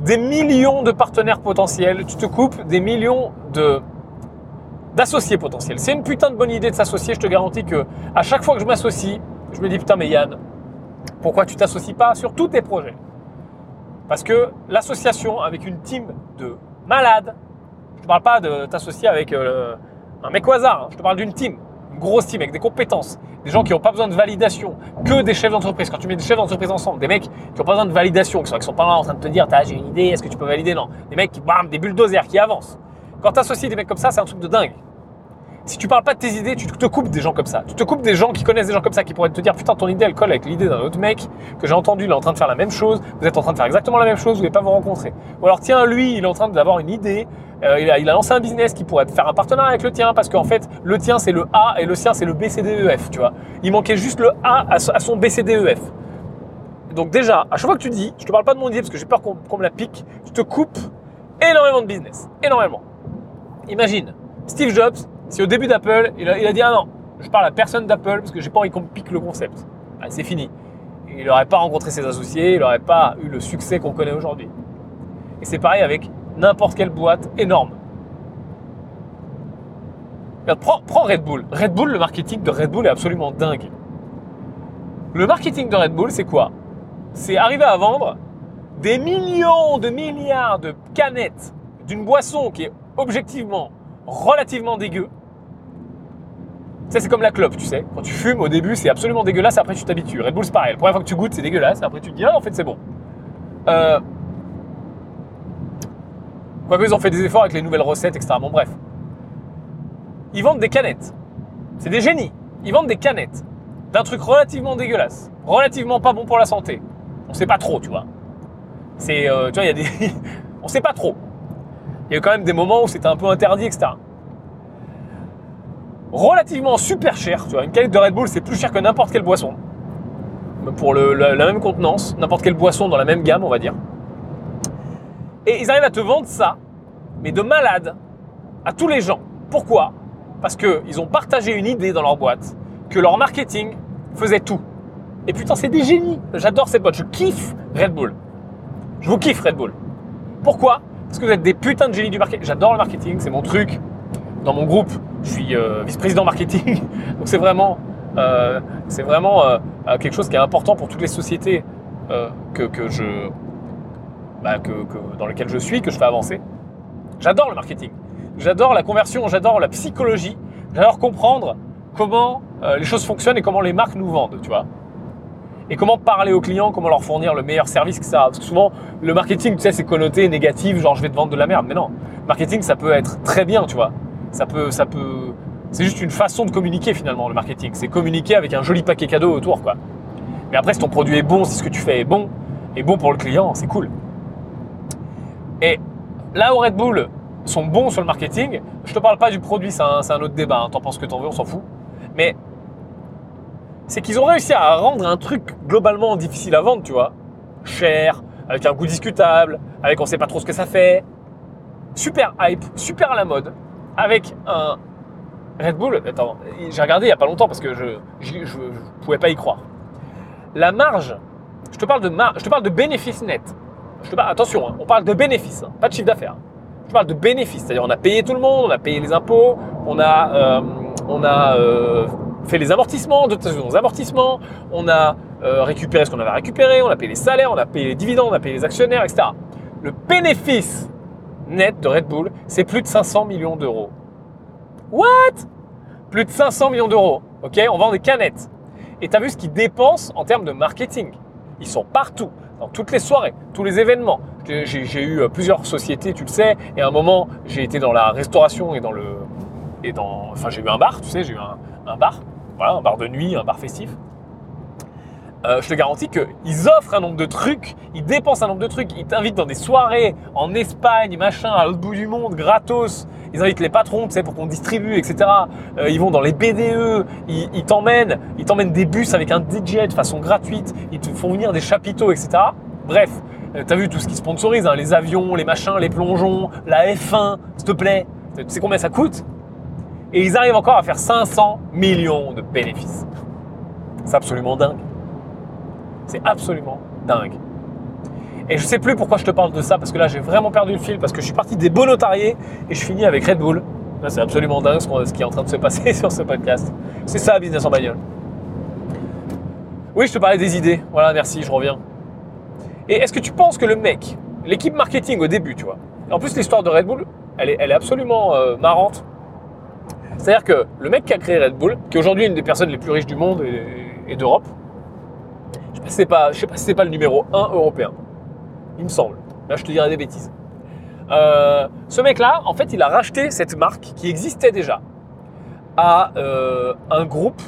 des millions de partenaires potentiels, tu te coupes des millions de d'associés potentiels. C'est une putain de bonne idée de s'associer. Je te garantis que à chaque fois que je m'associe, je me dis putain mais Yann, pourquoi tu t'associes pas sur tous tes projets? Parce que l'association avec une team de malades, je te parle pas de t'associer avec euh, un mec au hasard, hein. je te parle d'une team grosse team avec des compétences, des gens qui n'ont pas besoin de validation, que des chefs d'entreprise. Quand tu mets des chefs d'entreprise ensemble, des mecs qui n'ont pas besoin de validation, qui sont, sont pas là en train de te dire, j'ai une idée, est-ce que tu peux valider? Non. Des mecs qui, bam, des bulldozers qui avancent. Quand tu associes des mecs comme ça, c'est un truc de dingue. Si tu parles pas de tes idées, tu te coupes des gens comme ça. Tu te coupes des gens qui connaissent des gens comme ça, qui pourraient te dire putain ton idée elle colle avec l'idée d'un autre mec que j'ai entendu, il est en train de faire la même chose, vous êtes en train de faire exactement la même chose, vous n'allez pas vous rencontrer. Ou alors tiens lui, il est en train d'avoir une idée, euh, il, a, lancé un business qui pourrait faire un partenariat avec le tien parce qu'en fait le tien c'est le A et le sien c'est le BCDEF, tu vois. Il manquait juste le A à, son BCDEF. Donc déjà, à chaque fois que tu dis, je te parle pas de mon idée parce que j'ai peur qu'on me la pique, tu te coupes énormément de business, énormément. Imagine, Steve Jobs, si au début d'Apple, il, a, dit ah non, je parle à personne d'Apple parce que j'ai pas envie qu'on pique le concept. Ah, c'est fini. il n'aurait pas rencontré ses associés, il n'aurait pas eu le succès qu'on connaît aujourd'hui. Et c'est pareil avec n'importe quelle boîte énorme. prends, prends, Red Bull. Red Bull, le marketing de Red Bull est absolument dingue. Le marketing de Red Bull, c'est quoi? C'est arriver à vendre des millions de milliards de canettes d'une boisson qui est objectivement relativement dégueu ça, c'est comme la clope, tu sais. Quand tu fumes, au début, c'est absolument dégueulasse, après tu t'habitues. Red Bull, c'est pareil. La première fois que tu goûtes, c'est dégueulasse, après tu te dis, ah, en fait, c'est bon. Euh... Quoique, ils ont fait des efforts avec les nouvelles recettes, etc. Bon, bref. Ils vendent des canettes. C'est des génies. Ils vendent des canettes d'un truc relativement dégueulasse, relativement pas bon pour la santé. On sait pas trop, tu vois. C'est, tu vois, il y a des, on sait pas trop. Il y a quand même des moments où c'était un peu interdit, etc. Relativement super cher, tu vois. Une canette de Red Bull, c'est plus cher que n'importe quelle boisson. Pour la, même contenance, n'importe quelle boisson dans la même gamme, on va dire. Et ils arrivent à te vendre ça, mais de malade, à tous les gens. Pourquoi? Parce qu'ils ont partagé une idée dans leur boîte, que leur marketing faisait tout. Et putain, c'est des génies. J'adore cette boîte. Je kiffe Red Bull. Je vous kiffe Red Bull. Pourquoi? Parce que vous êtes des putains de génies du marketing. J'adore le marketing, c'est mon truc. Dans mon groupe, je suis euh, vice-président marketing. Donc c'est vraiment, euh, vraiment euh, quelque chose qui est important pour toutes les sociétés bah, que, dans lesquelles je suis, que je fais avancer. J'adore le marketing. J'adore la conversion, j'adore la psychologie. J'adore comprendre comment les choses fonctionnent et comment les marques nous vendent, tu vois et comment parler aux clients, comment leur fournir le meilleur service que ça. Parce que souvent, le marketing, tu sais, c'est connoté négatif, genre je vais te vendre de la merde. Mais non, marketing, ça peut être très bien, tu vois. Ça peut, ça peut. C'est juste une façon de communiquer finalement, le marketing. C'est communiquer avec un joli paquet cadeau autour, quoi. Mais après, si ton produit est bon, si ce que tu fais est bon, et bon pour le client, c'est cool. Et là où Red Bull sont bons sur le marketing, je te parle pas du produit, c'est un, autre débat. Hein. T'en penses que t'en veux, on s'en fout. Mais c'est qu'ils ont réussi à rendre un truc globalement difficile à vendre, tu vois. Cher, avec un goût discutable, avec on sait pas trop ce que ça fait. Super hype, super à la mode, avec un Red Bull. J'ai regardé il y a pas longtemps parce que je ne pouvais pas y croire. La marge, je te parle de marge, je te parle de bénéfice net. Attention, hein, on parle de bénéfice, hein, pas de chiffre d'affaires. Je parle de bénéfice, c'est-à-dire on a payé tout le monde, on a payé les impôts, on a, euh, on a euh, fait les amortissements, nos amortissements, on a euh, récupéré ce qu'on avait récupéré, on a payé les salaires, on a payé les dividendes, on a payé les actionnaires, etc. Le bénéfice net de Red Bull, c'est plus de 500 millions d'euros. What? Plus de 500 millions d'euros. Ok? On vend des canettes. Et tu as vu ce qu'ils dépensent en termes de marketing? Ils sont partout, dans toutes les soirées, tous les événements. J'ai eu euh, plusieurs sociétés, tu le sais, et à un moment, j'ai été dans la restauration et dans le. Et dans, enfin, j'ai eu un bar, tu sais, j'ai eu un bar voilà, un bar de nuit, un bar festif. Euh, je te garantis qu'ils offrent un nombre de trucs, ils dépensent un nombre de trucs, ils t'invitent dans des soirées en Espagne, machin, à l'autre bout du monde, gratos. Ils invitent les patrons, tu sais, pour qu'on distribue, etc. Euh, ils vont dans les BDE, ils, t'emmènent, ils t'emmènent des bus avec un DJ de façon gratuite, ils te font venir des chapiteaux, etc. Bref, euh, tu as vu tout ce qui sponsorise, hein, les avions, les machins, les plongeons, la F1, s'il te plaît. Tu sais combien ça coûte? Et ils arrivent encore à faire 500 millions de bénéfices. C'est absolument dingue. C'est absolument dingue. Et je sais plus pourquoi je te parle de ça, parce que là j'ai vraiment perdu le fil, parce que je suis parti des beaux notariés et je finis avec Red Bull. Là c'est absolument dingue ce qui est en train de se passer sur ce podcast. C'est ça, business en bagnole. Oui, je te parlais des idées. Voilà, merci, je reviens. Et est-ce que tu penses que le mec, l'équipe marketing au début, tu vois, en plus l'histoire de Red Bull, elle est, elle est absolument euh, marrante c'est-à-dire que le mec qui a créé Red Bull, qui est aujourd'hui une des personnes les plus riches du monde et, d'Europe, je ne sais pas, si c'est pas le numéro 1 européen. Il me semble. Là, je te dirais des bêtises. Euh, ce mec-là, en fait, il a racheté cette marque qui existait déjà à euh, un groupe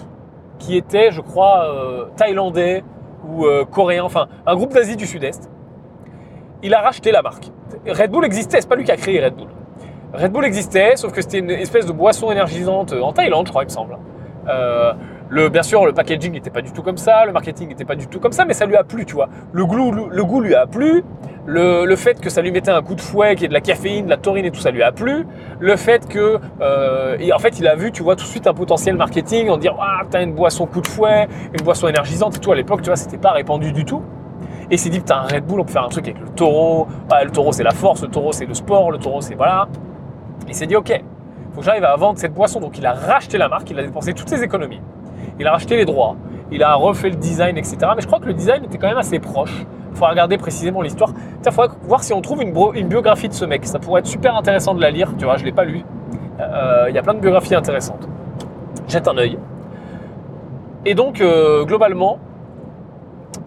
qui était, je crois, euh, thaïlandais ou coréen, enfin, un groupe d'Asie du Sud-Est. Il a racheté la marque. Red Bull existait, c'est pas lui qui a créé Red Bull. Red Bull existait, sauf que c'était une espèce de boisson énergisante en Thaïlande, je crois, il me semble. Le, bien sûr, le packaging n'était pas du tout comme ça, le marketing n'était pas du tout comme ça, mais ça lui a plu, tu vois. Le goût, le, goût lui a plu, le, fait que ça lui mettait un coup de fouet, qu'il y ait de la caféine, de la taurine et tout ça lui a plu, le fait que, euh, en fait, il a vu, tu vois, tout de suite un potentiel marketing en disant, ah, t'as une boisson coup de fouet, une boisson énergisante et tout. À l'époque, tu vois, c'était pas répandu du tout. Et il s'est dit, putain, un Red Bull, on peut faire un truc avec le taureau. Ah, le taureau, c'est la force, le taureau, c'est le sport, le taureau, c'est voilà. Il s'est dit, OK, faut que j'arrive à vendre cette boisson. Donc il a racheté la marque, il a dépensé toutes ses économies. Il a racheté les droits, il a refait le design, etc. Mais je crois que le design était quand même assez proche. Il faut regarder précisément l'histoire. Il faudrait voir si on trouve une, biographie de ce mec. Ça pourrait être super intéressant de la lire. Tu vois, je ne l'ai pas lu. Euh, il y a plein de biographies intéressantes. Jette un œil. Et donc, euh, globalement,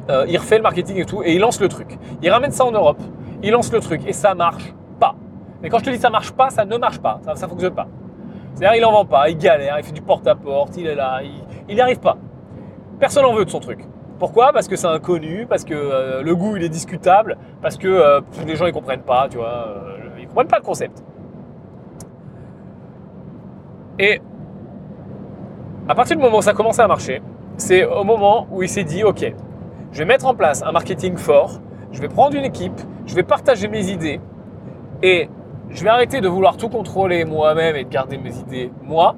euh, il refait le marketing et tout, et il lance le truc. Il ramène ça en Europe, il lance le truc, et ça marche mais quand je te dis ça marche pas, ça ne marche pas, ça ne fonctionne pas. C'est-à-dire, il n'en vend pas, il galère, il fait du porte-à-porte, il est là, il n'y arrive pas. Personne n'en veut de son truc. Pourquoi? Parce que c'est inconnu, parce que euh, le goût il est discutable, parce que euh, les gens ils comprennent pas, tu vois, euh, ils comprennent pas le concept. Et à partir du moment où ça a commencé à marcher, c'est au moment où il s'est dit, ok, je vais mettre en place un marketing fort, je vais prendre une équipe, je vais partager mes idées et je vais arrêter de vouloir tout contrôler moi-même et de garder mes idées moi.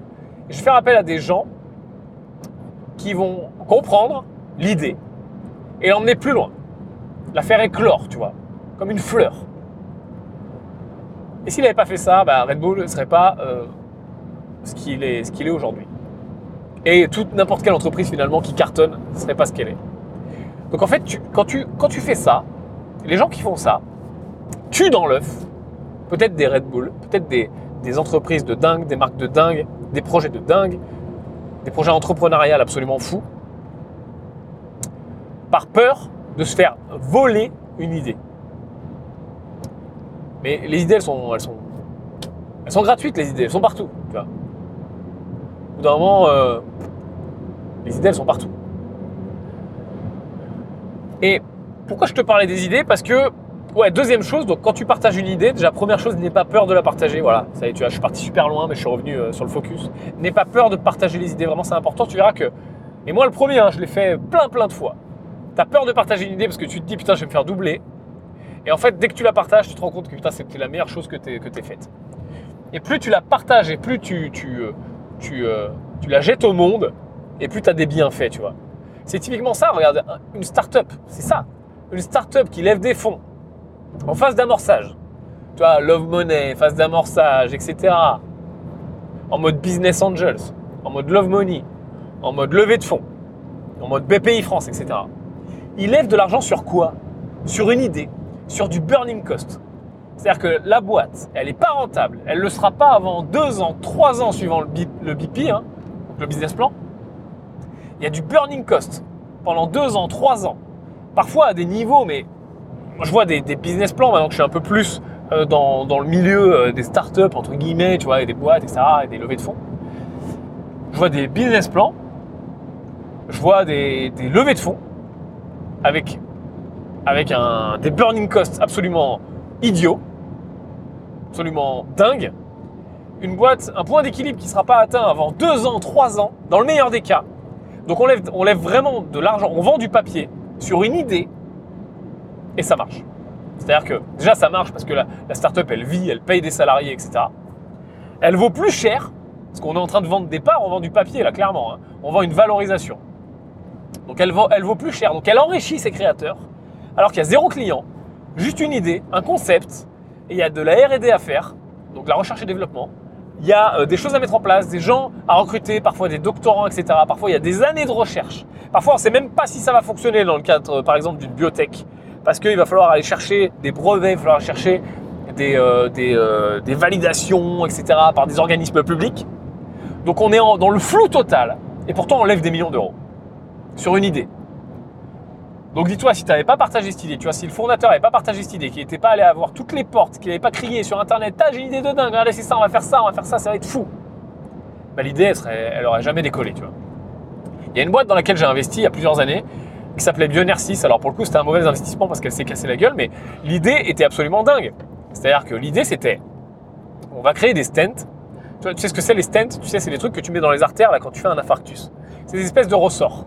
je vais faire appel à des gens qui vont comprendre l'idée et l'emmener plus loin. La faire éclore, tu vois, comme une fleur. Et s'il n'avait pas fait ça, bah, Red Bull ne serait pas euh, ce qu'il est, aujourd'hui. Et toute n'importe quelle entreprise finalement qui cartonne ne serait pas ce qu'elle est. Donc en fait, quand, tu, quand tu fais ça, les gens qui font ça tuent dans l'œuf peut-être des Red Bull, peut-être des entreprises de dingue, des marques de dingue, des projets de dingue, des projets entrepreneuriaux absolument fous, par peur de se faire voler une idée. Mais les idées, elles sont, elles sont, elles sont gratuites, les idées, elles sont partout. Tu vois. Au bout d'un moment, euh, les idées, elles sont partout. Et pourquoi je te parlais des idées? Parce que, ouais, deuxième chose, donc quand tu partages une idée, déjà première chose, n'aie pas peur de la partager. Voilà, ça y est, tu vois, je suis parti super loin, mais je suis revenu euh, sur le focus. N'aie pas peur de partager les idées, vraiment, c'est important. Tu verras que, et moi le premier, hein, je l'ai fait plein plein de fois. Tu as peur de partager une idée parce que tu te dis, putain, je vais me faire doubler. Et en fait, dès que tu la partages, tu te rends compte que putain, c'était la meilleure chose que tu aies faite. Et plus tu la partages et plus tu, tu, euh, tu, euh, tu la jettes au monde, et plus tu as des bienfaits, tu vois. C'est typiquement ça, regarde, une start-up, c'est ça. Une start-up qui lève des fonds en phase d'amorçage. Tu vois, Love Money, phase d'amorçage, etc. En mode Business Angels, en mode Love Money, en mode levée de fonds, en mode BPI France, etc. Il lève de l'argent sur quoi? Sur une idée, sur du burning cost. C'est-à-dire que la boîte, elle n'est pas rentable, elle ne le sera pas avant deux ans, trois ans suivant le, BP, hein, le business plan. Il y a du burning cost pendant deux ans, trois ans. Parfois à des niveaux, mais je vois des, business plans maintenant que je suis un peu plus euh, dans, le milieu euh, des startups, entre guillemets, tu vois, et des boîtes, etc., et des levées de fonds. Je vois des business plans, je vois des, levées de fonds avec, avec un, des burning costs absolument idiots, absolument dingues. Une boîte, un point d'équilibre qui ne sera pas atteint avant deux ans, trois ans, dans le meilleur des cas. Donc on lève, on lève vraiment de l'argent, on vend du papier sur une idée et ça marche. C'est-à-dire que déjà ça marche parce que la, la startup elle vit, elle paye des salariés, etc. Elle vaut plus cher parce qu'on est en train de vendre des parts, on vend du papier là clairement. Hein. On vend une valorisation. Donc elle vaut, elle vaut plus cher. Donc elle enrichit ses créateurs alors qu'il y a zéro client, juste une idée, un concept, et il y a de la R&D à faire, donc la recherche et développement. Il y a euh, des choses à mettre en place, des gens à recruter, parfois des doctorants, etc. Parfois il y a des années de recherche. Parfois on ne sait même pas si ça va fonctionner dans le cadre, euh, par exemple, d'une biotech, parce qu'il va falloir aller chercher des brevets, il va falloir chercher des, euh, des, validations, etc. par des organismes publics. Donc on est dans le flou total, et pourtant on lève des millions d'euros sur une idée. Donc dis-toi, si tu n'avais pas partagé cette idée, tu vois, si le fondateur n'avait pas partagé cette idée, qu'il n'était pas allé avoir toutes les portes, qu'il n'avait pas crié sur Internet, ah, j'ai une idée de dingue, regardez, c'est ça, on va faire ça, on va faire ça, ça va être fou. Bah, l'idée, elle, serait, elle jamais décollé, tu vois. Il y a une boîte dans laquelle j'ai investi il y a plusieurs années qui s'appelait Bioner6. Alors pour le coup, c'était un mauvais investissement parce qu'elle s'est cassée la gueule, mais l'idée était absolument dingue. C'est-à-dire que l'idée, c'était, on va créer des stents. Tu, sais ce que c'est les stents? Tu sais, c'est les trucs que tu mets dans les artères là quand tu fais un infarctus. C'est des espèces de ressorts.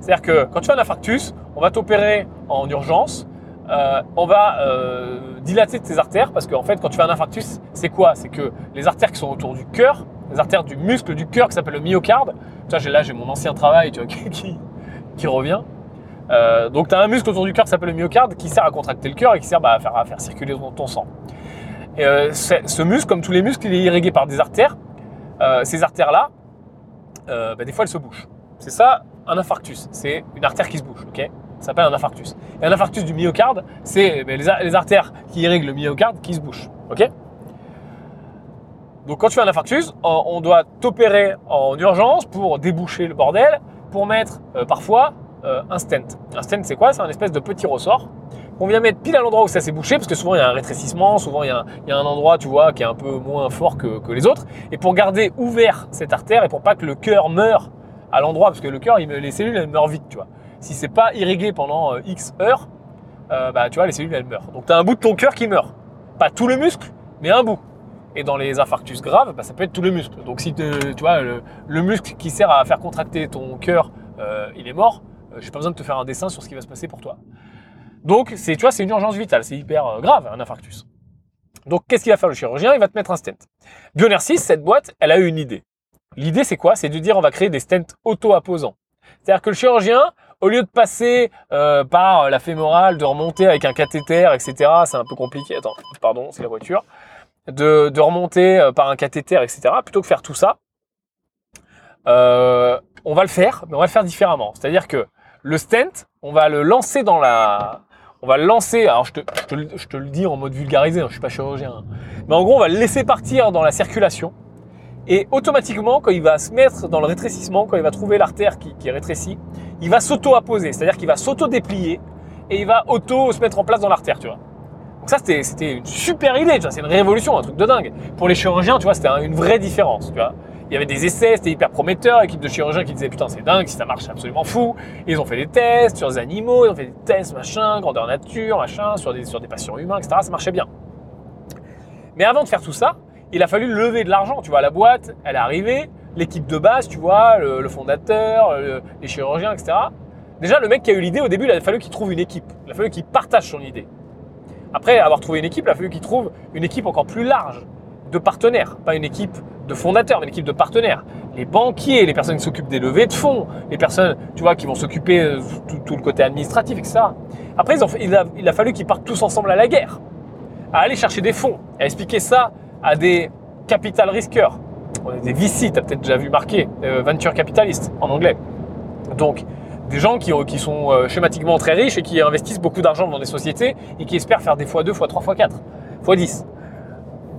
C'est-à-dire que quand tu fais un infarctus, on va t'opérer en urgence, euh, on va euh, dilater tes artères parce qu'en fait, quand tu fais un infarctus, c'est quoi? C'est que les artères qui sont autour du cœur, les artères du muscle du cœur qui s'appelle le myocarde, tu vois, là j'ai mon ancien travail tu vois, qui, qui, revient. Euh, donc tu as un muscle autour du cœur qui s'appelle le myocarde qui sert à contracter le cœur et qui sert bah, à, faire, circuler ton, sang. Et ce muscle, comme tous les muscles, il est irrigué par des artères. ces artères-là, bah, des fois elles se bouchent. C'est ça un infarctus, c'est une artère qui se bouche, ok? Ça s'appelle un infarctus. Et un infarctus du myocarde, c'est ben, les, artères qui irriguent le myocarde qui se bouchent, ok? Donc quand tu as un infarctus, on doit t'opérer en urgence pour déboucher le bordel, pour mettre euh, parfois euh, un stent. Un stent, c'est quoi? C'est un espèce de petit ressort qu'on vient mettre pile à l'endroit où ça s'est bouché, parce que souvent il y a un rétrécissement, souvent il y a, un, endroit, tu vois, qui est un peu moins fort que, les autres. Et pour garder ouvert cette artère et pour pas que le cœur meure à l'endroit, parce que le cœur, les cellules, elles meurent vite, tu vois. si c'est pas irrigué pendant euh, X heures, euh, bah, tu vois, les cellules, elles meurent. Donc, tu as un bout de ton cœur qui meurt. Pas tout le muscle, mais un bout. Et dans les infarctus graves, bah, ça peut être tout le muscle. Donc, si tu vois, le, muscle qui sert à faire contracter ton cœur, euh, il est mort, j'ai pas besoin de te faire un dessin sur ce qui va se passer pour toi. Donc, tu vois, c'est une urgence vitale. C'est hyper grave, un infarctus. Donc, qu'est-ce qu'il va faire le chirurgien? Il va te mettre un stent. Bioner 6, cette boîte, elle a eu une idée. L'idée, c'est quoi? C'est de dire on va créer des stents auto-apposants. C'est-à-dire que le chirurgien, au lieu de passer euh, par la fémorale, de remonter avec un cathéter, etc., c'est un peu compliqué. Attends, pardon, c'est la voiture. De, remonter euh, par un cathéter, etc., plutôt que faire tout ça, euh, on va le faire, mais on va le faire différemment. C'est-à-dire que le stent, on va le lancer dans la... On va le lancer, alors je te, je te, le dis en mode vulgarisé, hein, je suis pas chirurgien, hein. mais en gros on va le laisser partir dans la circulation, et automatiquement, quand il va se mettre dans le rétrécissement, quand il va trouver l'artère qui, qui, est il va s'auto-apposer, c'est-à-dire qu'il va s'auto-déplier et il va auto se mettre en place dans l'artère, tu vois. Donc ça, c'était une super idée, c'est une révolution, un truc de dingue. Pour les chirurgiens, tu vois, c'était une vraie différence, tu vois. Il y avait des essais, c'était hyper prometteur, équipe de chirurgiens qui disaient putain c'est dingue, si ça marche c'est absolument fou. ils ont fait des tests sur des animaux, ils ont fait des tests machin, grandeur nature, machin, sur des, sur des patients humains, etc. Ça marchait bien. Mais avant de faire tout ça, il a fallu lever de l'argent. Tu vois, la boîte, elle est arrivée, l'équipe de base, tu vois, le, fondateur, les chirurgiens, etc. Déjà, le mec qui a eu l'idée, au début, il a fallu qu'il trouve une équipe. Il a fallu qu'il partage son idée. Après avoir trouvé une équipe, il a fallu qu'il trouve une équipe encore plus large de partenaires. Pas une équipe de fondateurs, mais une équipe de partenaires. Les banquiers, les personnes qui s'occupent des levées de fonds, les personnes, qui vont s'occuper de tout, tout, le côté administratif, etc. Après, il, a, fallu qu'ils partent tous ensemble à la guerre, à aller chercher des fonds, à expliquer ça à des capital est des VC, tu as peut-être déjà vu marquer, euh, venture capitalist en anglais. Donc, des gens qui, qui sont euh, schématiquement très riches et qui investissent beaucoup d'argent dans des sociétés et qui espèrent faire des x2, x3, x4,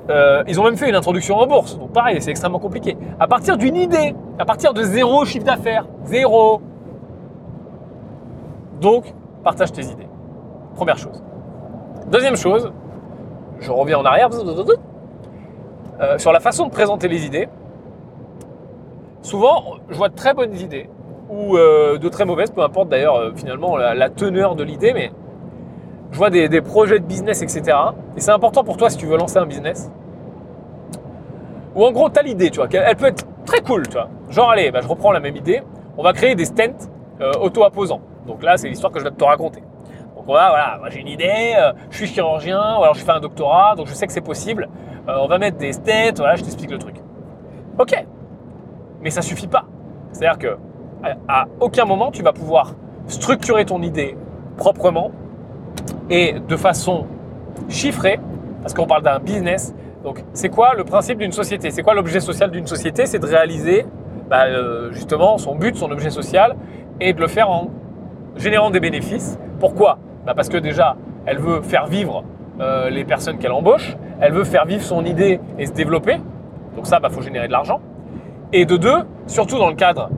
x10. ils ont même fait une introduction en bourse. Donc pareil, c'est extrêmement compliqué. À partir d'une idée, à partir de zéro chiffre d'affaires, zéro. Donc, partage tes idées. Première chose. Deuxième chose, je reviens en arrière. Euh, sur la façon de présenter les idées, souvent, je vois de très bonnes idées ou euh, de très mauvaises, peu importe d'ailleurs euh, finalement la, teneur de l'idée, mais je vois des, projets de business, etc. Et c'est important pour toi si tu veux lancer un business. Ou en gros, tu as l'idée, tu vois, elle peut être très cool, tu vois. Genre, allez, bah, je reprends la même idée, on va créer des stents auto-apposants. Donc là, c'est l'histoire que je vais te raconter. Donc voilà, j'ai une idée, je suis chirurgien, ou alors je fais un doctorat, donc je sais que c'est possible. Euh, on va mettre des stats, voilà, je t'explique le truc. Ok, mais ça suffit pas. C'est-à-dire que à, aucun moment tu vas pouvoir structurer ton idée proprement et de façon chiffrée, parce qu'on parle d'un business. Donc, c'est quoi le principe d'une société? C'est quoi l'objet social d'une société? C'est de réaliser bah, euh, justement son but, son objet social, et de le faire en générant des bénéfices. Pourquoi? Bah, Parce que déjà, elle veut faire vivre euh, les personnes qu'elle embauche, elle veut faire vivre son idée et se développer. Donc ça, il bah, faut générer de l'argent. Et de deux, surtout dans le cadre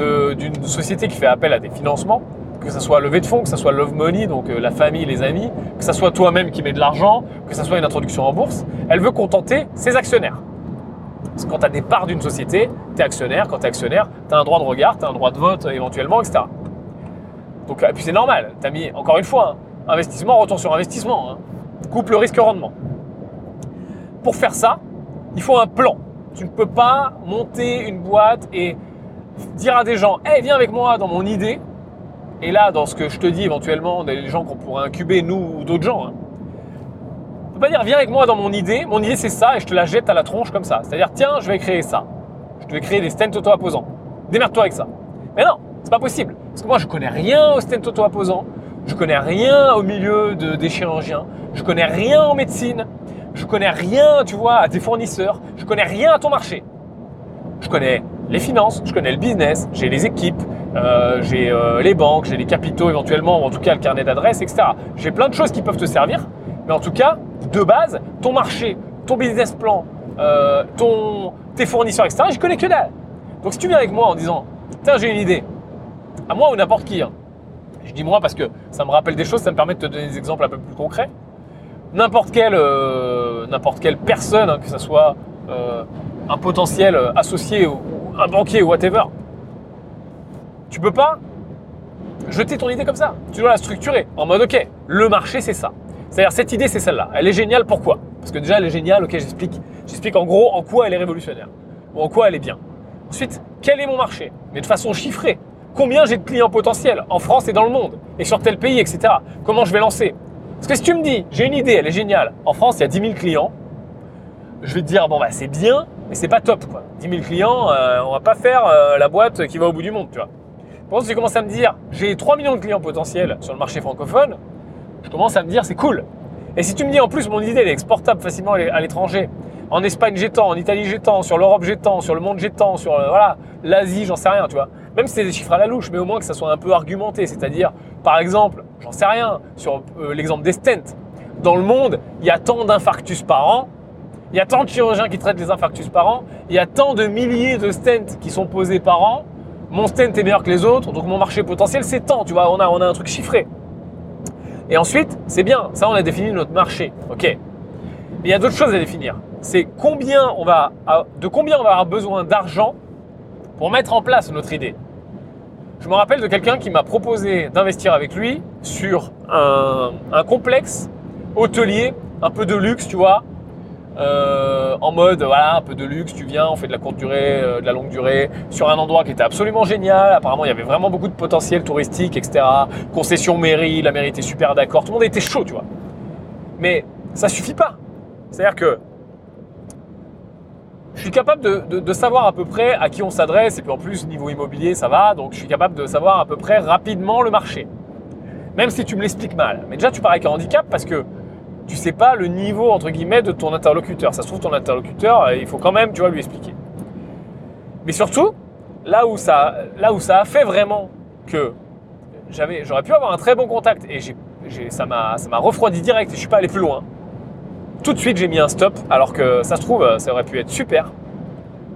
euh, d'une société qui fait appel à des financements, que ce soit levée de fonds, que ce soit love money, donc euh, la famille, les amis, que ce soit toi-même qui mets de l'argent, que ce soit une introduction en bourse, elle veut contenter ses actionnaires. Parce que quand tu as des parts d'une société, tu es actionnaire. Quand tu es actionnaire, tu as un droit de regard, tu as un droit de vote éventuellement, etc. Donc, et puis c'est normal. Tu as mis, encore une fois, hein, investissement, retour sur investissement. Hein. Coupe le risque-rendement. Pour faire ça, il faut un plan. Tu ne peux pas monter une boîte et dire à des gens Hey, viens avec moi dans mon idée. Et là, dans ce que je te dis éventuellement, des gens qu'on pourrait incuber, nous ou d'autres gens, hein. ne peux pas dire Viens avec moi dans mon idée. Mon idée, c'est ça et je te la jette à la tronche comme ça. C'est-à-dire Tiens, je vais créer ça. Je vais créer des stents auto-apposants. Démerde-toi avec ça. Mais non, c'est pas possible. Parce que moi, je connais rien aux stents auto-apposants. Je connais rien au milieu de, des chirurgiens. Je connais rien en médecine. Je connais rien, tu vois, à tes fournisseurs. Je connais rien à ton marché. Je connais les finances, je connais le business, j'ai les équipes, euh, j'ai euh, les banques, j'ai les capitaux éventuellement, ou en tout cas le carnet d'adresse, etc. J'ai plein de choses qui peuvent te servir. Mais en tout cas, de base, ton marché, ton business plan, euh, ton, tes fournisseurs, etc., je connais que dalle. Donc si tu viens avec moi en disant, tiens, j'ai une idée, à moi ou n'importe qui, hein, je dis moi parce que ça me rappelle des choses, ça me permet de te donner des exemples un peu plus concrets. N'importe quelle, n'importe quelle personne, hein, que ce soit un potentiel associé ou un banquier ou whatever, tu peux pas jeter ton idée comme ça. Tu dois la structurer en mode ok, le marché c'est ça. C'est-à-dire cette idée c'est celle-là. Elle est géniale, pourquoi? Parce que déjà elle est géniale, ok, j'explique. J'explique en gros en quoi elle est révolutionnaire. Ou en quoi elle est bien. Ensuite, quel est mon marché? Mais de façon chiffrée. Combien j'ai de clients potentiels en France et dans le monde? Et sur tel pays, etc. Comment je vais lancer? Parce que si tu me dis, j'ai une idée, elle est géniale. En France, il y a 10 000 clients. Je vais te dire, bon bah c'est bien, mais c'est pas top quoi. 10 000 clients, euh, on va pas faire euh, la boîte qui va au bout du monde, tu vois. Quand tu commences à me dire, j'ai 3 millions de clients potentiels sur le marché francophone, je commence à me dire, c'est cool. Et si tu me dis en plus, mon idée, elle est exportable facilement à l'étranger, en Espagne j'ai tant, en Italie j'ai tant, sur l'Europe j'ai tant, sur le monde j'ai tant, sur euh, voilà, l'Asie j'en sais rien, tu vois. Même si c'est des chiffres à la louche, mais au moins que ça soit un peu argumenté. C'est-à-dire, par exemple, j'en sais rien, sur euh, l'exemple des stents. Dans le monde, il y a tant d'infarctus par an, il y a tant de chirurgiens qui traitent les infarctus par an, il y a tant de milliers de stents qui sont posés par an. Mon stent est meilleur que les autres, donc mon marché potentiel c'est tant, tu vois, on a, on a un truc chiffré. Et ensuite, c'est bien, ça on a défini notre marché, ok. Mais il y a d'autres choses à définir c'est combien on va, de combien on va avoir besoin d'argent pour mettre en place notre idée. Je me rappelle de quelqu'un qui m'a proposé d'investir avec lui sur un, complexe hôtelier, un peu de luxe, tu vois, euh, en mode voilà un peu de luxe, tu viens, on fait de la courte durée, euh, de la longue durée, sur un endroit qui était absolument génial. Apparemment, il y avait vraiment beaucoup de potentiel touristique, etc. Concession mairie, la mairie était super d'accord, tout le monde était chaud, tu vois. Mais ça suffit pas. C'est-à-dire que je suis capable de, savoir à peu près à qui on s'adresse, et puis en plus, niveau immobilier, ça va, donc je suis capable de savoir à peu près rapidement le marché. Même si tu me l'expliques mal. Mais déjà, tu parais qu'un handicap parce que tu sais pas le niveau, entre guillemets, de ton interlocuteur. Ça se trouve, ton interlocuteur, euh, il faut quand même, tu lui expliquer. Mais surtout, là où ça, a fait vraiment que j'avais, j'aurais pu avoir un très bon contact et ça m'a, refroidi direct et je suis pas allé plus loin tout de suite j'ai mis un stop, alors que ça se trouve, ça aurait pu être super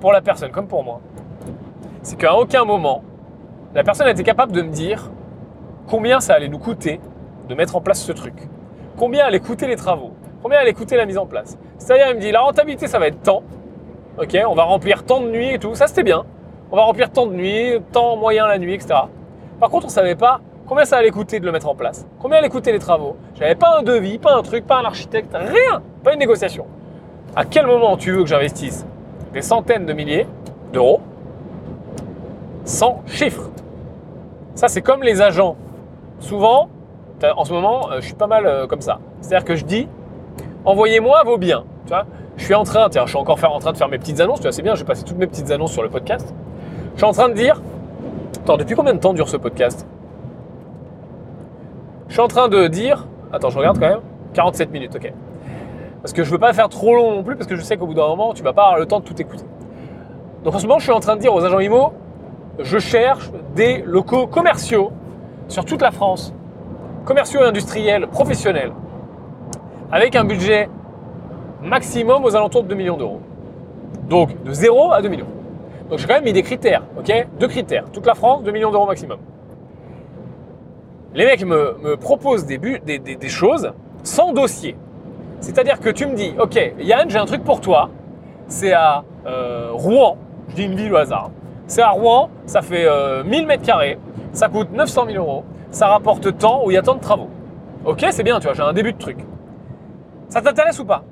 pour la personne comme pour moi. C'est qu'à aucun moment, la personne était capable de me dire combien ça allait nous coûter de mettre en place ce truc. Combien allait coûter les travaux? Combien allait coûter la mise en place? C'est-à-dire, il me dit la rentabilité, ça va être tant. Ok, on va remplir tant de nuits et tout. Ça, c'était bien. On va remplir tant de nuits, tant moyen la nuit, etc. Par contre, on ne savait pas Combien ça allait coûter de le mettre en place Combien allaient coûter les travaux? J'avais pas un devis, pas un truc, pas un architecte, rien, pas une négociation. À quel moment tu veux que j'investisse des centaines de milliers d'euros sans chiffre Ça, c'est comme les agents. Souvent, en ce moment, euh, je suis pas mal euh, comme ça. C'est-à-dire que je dis, envoyez-moi vos biens. Tu vois je suis en train, je suis encore en train de faire mes petites annonces. Tu vois, c'est bien, j'ai passé toutes mes petites annonces sur le podcast. Je suis en train de dire, attends, depuis combien de temps dure ce podcast? Je suis en train de dire, attends, je regarde quand même, 47 minutes, ok. Parce que je veux pas faire trop long non plus, parce que je sais qu'au bout d'un moment, tu vas pas avoir le temps de tout écouter. Donc en ce moment, je suis en train de dire aux agents IMO, je cherche des locaux commerciaux sur toute la France, commerciaux industriels, professionnels, avec un budget maximum aux alentours de 2 millions d'euros. Donc de 0 à 2 millions. Donc j'ai quand même mis des critères, ok? Deux critères. Toute la France, 2 millions d'euros maximum les mecs me, proposent des, des, choses sans dossier. C'est-à-dire que tu me dis, ok, Yann, j'ai un truc pour toi. C'est à euh, Rouen, je dis une ville au hasard. C'est à Rouen, ça fait 1000 euh, mètres carrés, ça coûte 900 000 euros, ça rapporte tant où il y a tant de travaux. Ok, c'est bien, tu vois, j'ai un début de truc. Ça t'intéresse ou pas?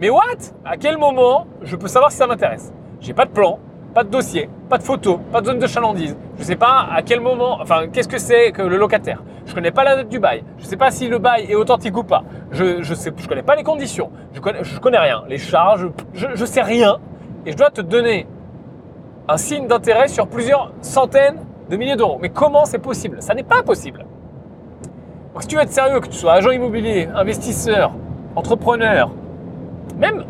Mais what? À quel moment je peux savoir si ça m'intéresse? J'ai pas de plan, pas de dossier, pas de photo, pas de zone de chalandise. Je sais pas à quel moment, enfin, qu'est-ce que c'est que le locataire? Je connais pas la date du bail. Je sais pas si le bail est authentique ou pas. Je je sais, je connais pas les conditions. Je connais, je connais rien. Les charges, je ne sais rien. Et je dois te donner un signe d'intérêt sur plusieurs centaines de milliers d'euros. Mais comment c'est possible? Ça n'est pas possible. Donc, si tu veux être sérieux, que tu sois agent immobilier, investisseur, entrepreneur, même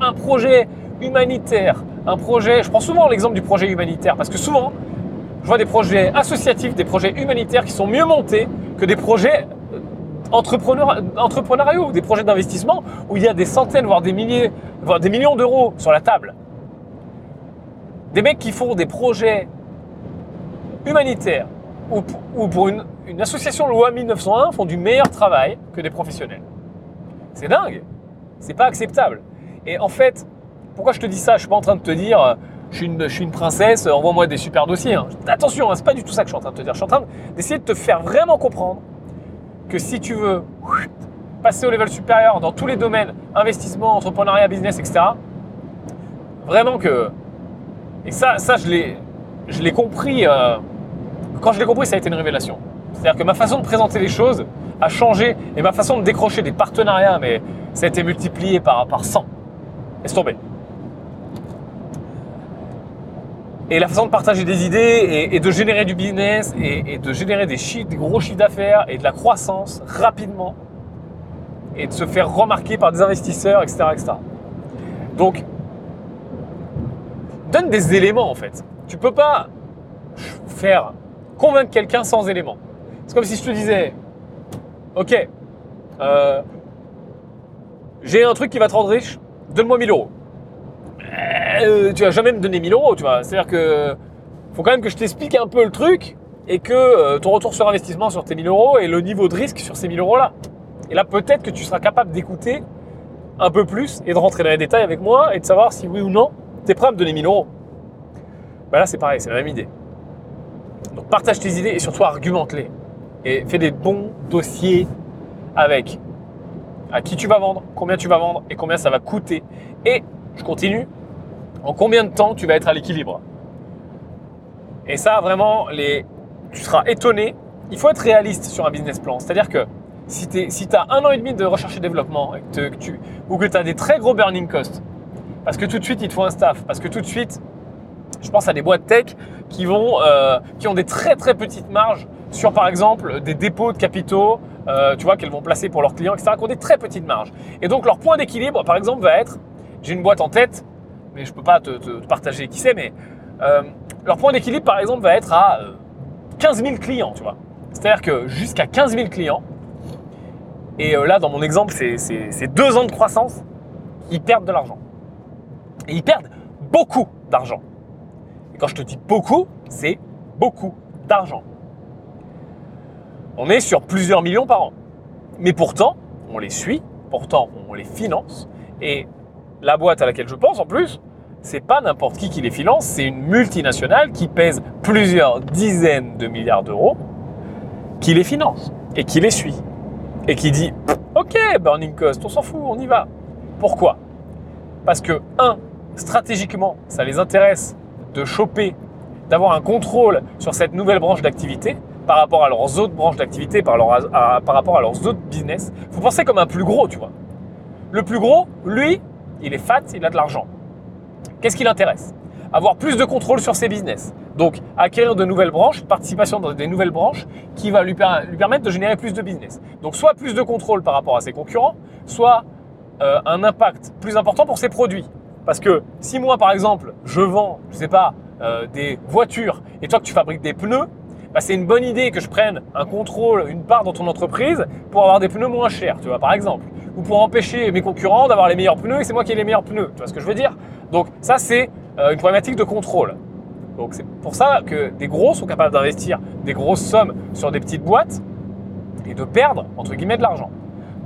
un projet humanitaire, un projet, je prends souvent l'exemple du projet humanitaire, parce que souvent, je vois des projets associatifs, des projets humanitaires qui sont mieux montés que des projets euh, entrepreneuriaux, des projets d'investissement où il y a des centaines, voire des milliers, voire des millions d'euros sur la table. Des mecs qui font des projets humanitaires ou, pour une, une association loi 1901 font du meilleur travail que des professionnels. C'est dingue. C'est pas acceptable. Et en fait, pourquoi je te dis ça? Je suis pas en train de te dire je suis une, je suis une princesse, envoie-moi des super dossiers. hein. Attention, hein, c'est pas du tout ça que je suis en train de te dire. Je suis en train d'essayer de te faire vraiment comprendre que si tu veux passer au level supérieur dans tous les domaines, investissement, entrepreneuriat, business, etc., vraiment que. Et ça, ça je l'ai compris. euh, quand je l'ai compris, ça a été une révélation. C'est-à-dire que ma façon de présenter les choses a changé et ma façon de décrocher des partenariats, mais ça a été multiplié par, par 100. Laisse tomber. Et la façon de partager des idées et, de générer du business et, et de générer des, chiffres, des gros chiffres d'affaires et de la croissance rapidement et de se faire remarquer par des investisseurs, etc. etc. Donc, donne des éléments en fait. Tu peux pas faire convaincre quelqu'un sans éléments. C'est comme si je te disais, ok, euh, j'ai un truc qui va te rendre riche, donne-moi 1000 euros. Euh, tu vas jamais me donner 1000 euros, tu vois. C'est-à-dire que faut quand même que je t'explique un peu le truc et que euh, ton retour sur investissement sur tes 1000 euros et le niveau de risque sur ces 1000 euros là. Et là, peut-être que tu seras capable d'écouter un peu plus et de rentrer dans les détails avec moi et de savoir si oui ou non tu es prêt à me donner 1000 euros. Ben là, c'est pareil, c'est la même idée. Donc partage tes idées et surtout argumente-les. Et fais des bons dossiers avec à qui tu vas vendre, combien tu vas vendre et combien ça va coûter. Et je continue, en combien de temps tu vas être à l'équilibre. Et ça, vraiment, les... tu seras étonné. Il faut être réaliste sur un business plan. C'est-à-dire que si tu si as un an et demi de recherche et développement ou que tu as des très gros burning costs, parce que tout de suite, il te faut un staff, parce que tout de suite, je pense à des boîtes tech qui, vont, euh, qui ont des très très petites marges sur par exemple des dépôts de capitaux, euh, tu vois, qu'elles vont placer pour leurs clients, etc., qui ont des très petites marges. Et donc leur point d'équilibre, par exemple, va être, j'ai une boîte en tête, mais je ne peux pas te, partager qui c'est, mais euh, leur point d'équilibre, par exemple, va être à euh, 15 000 clients, tu vois. C'est-à-dire que jusqu'à 15 000 clients, et là, dans mon exemple, c'est deux ans de croissance, ils perdent de l'argent. Et ils perdent beaucoup d'argent. Quand je te dis beaucoup, c'est beaucoup d'argent. On est sur plusieurs millions par an. Mais pourtant, on les suit, pourtant, on les finance. Et la boîte à laquelle je pense, en plus, c'est pas n'importe qui qui les finance, c'est une multinationale qui pèse plusieurs dizaines de milliards d'euros, qui les finance et qui les suit. Et qui dit Ok, Burning Cost, on s'en fout, on y va. Pourquoi? Parce que, un, stratégiquement, ça les intéresse de choper, d'avoir un contrôle sur cette nouvelle branche d'activité par rapport à leurs autres branches d'activité, par, leur- par rapport à leurs autres business. Il faut penser comme un plus gros, tu vois. Le plus gros, lui, il est fat, il a de l'argent. Qu'est-ce qui l'intéresse? Avoir plus de contrôle sur ses business. Donc, acquérir de nouvelles branches, participation dans des nouvelles branches qui va lui permettre de générer plus de business. Donc, soit plus de contrôle par rapport à ses concurrents, soit euh, un impact plus important pour ses produits. Parce que si moi, par exemple, je vends, je sais pas, euh, des voitures et toi que tu fabriques des pneus, bah, c'est une bonne idée que je prenne un contrôle, une part dans ton entreprise pour avoir des pneus moins chers, tu vois, par exemple. Ou pour empêcher mes concurrents d'avoir les meilleurs pneus et c'est moi qui ai les meilleurs pneus. Tu vois ce que je veux dire? Donc ça, c'est euh, une problématique de contrôle. Donc c'est pour ça que des gros sont capables d'investir des grosses sommes sur des petites boîtes et de perdre, entre guillemets, de l'argent.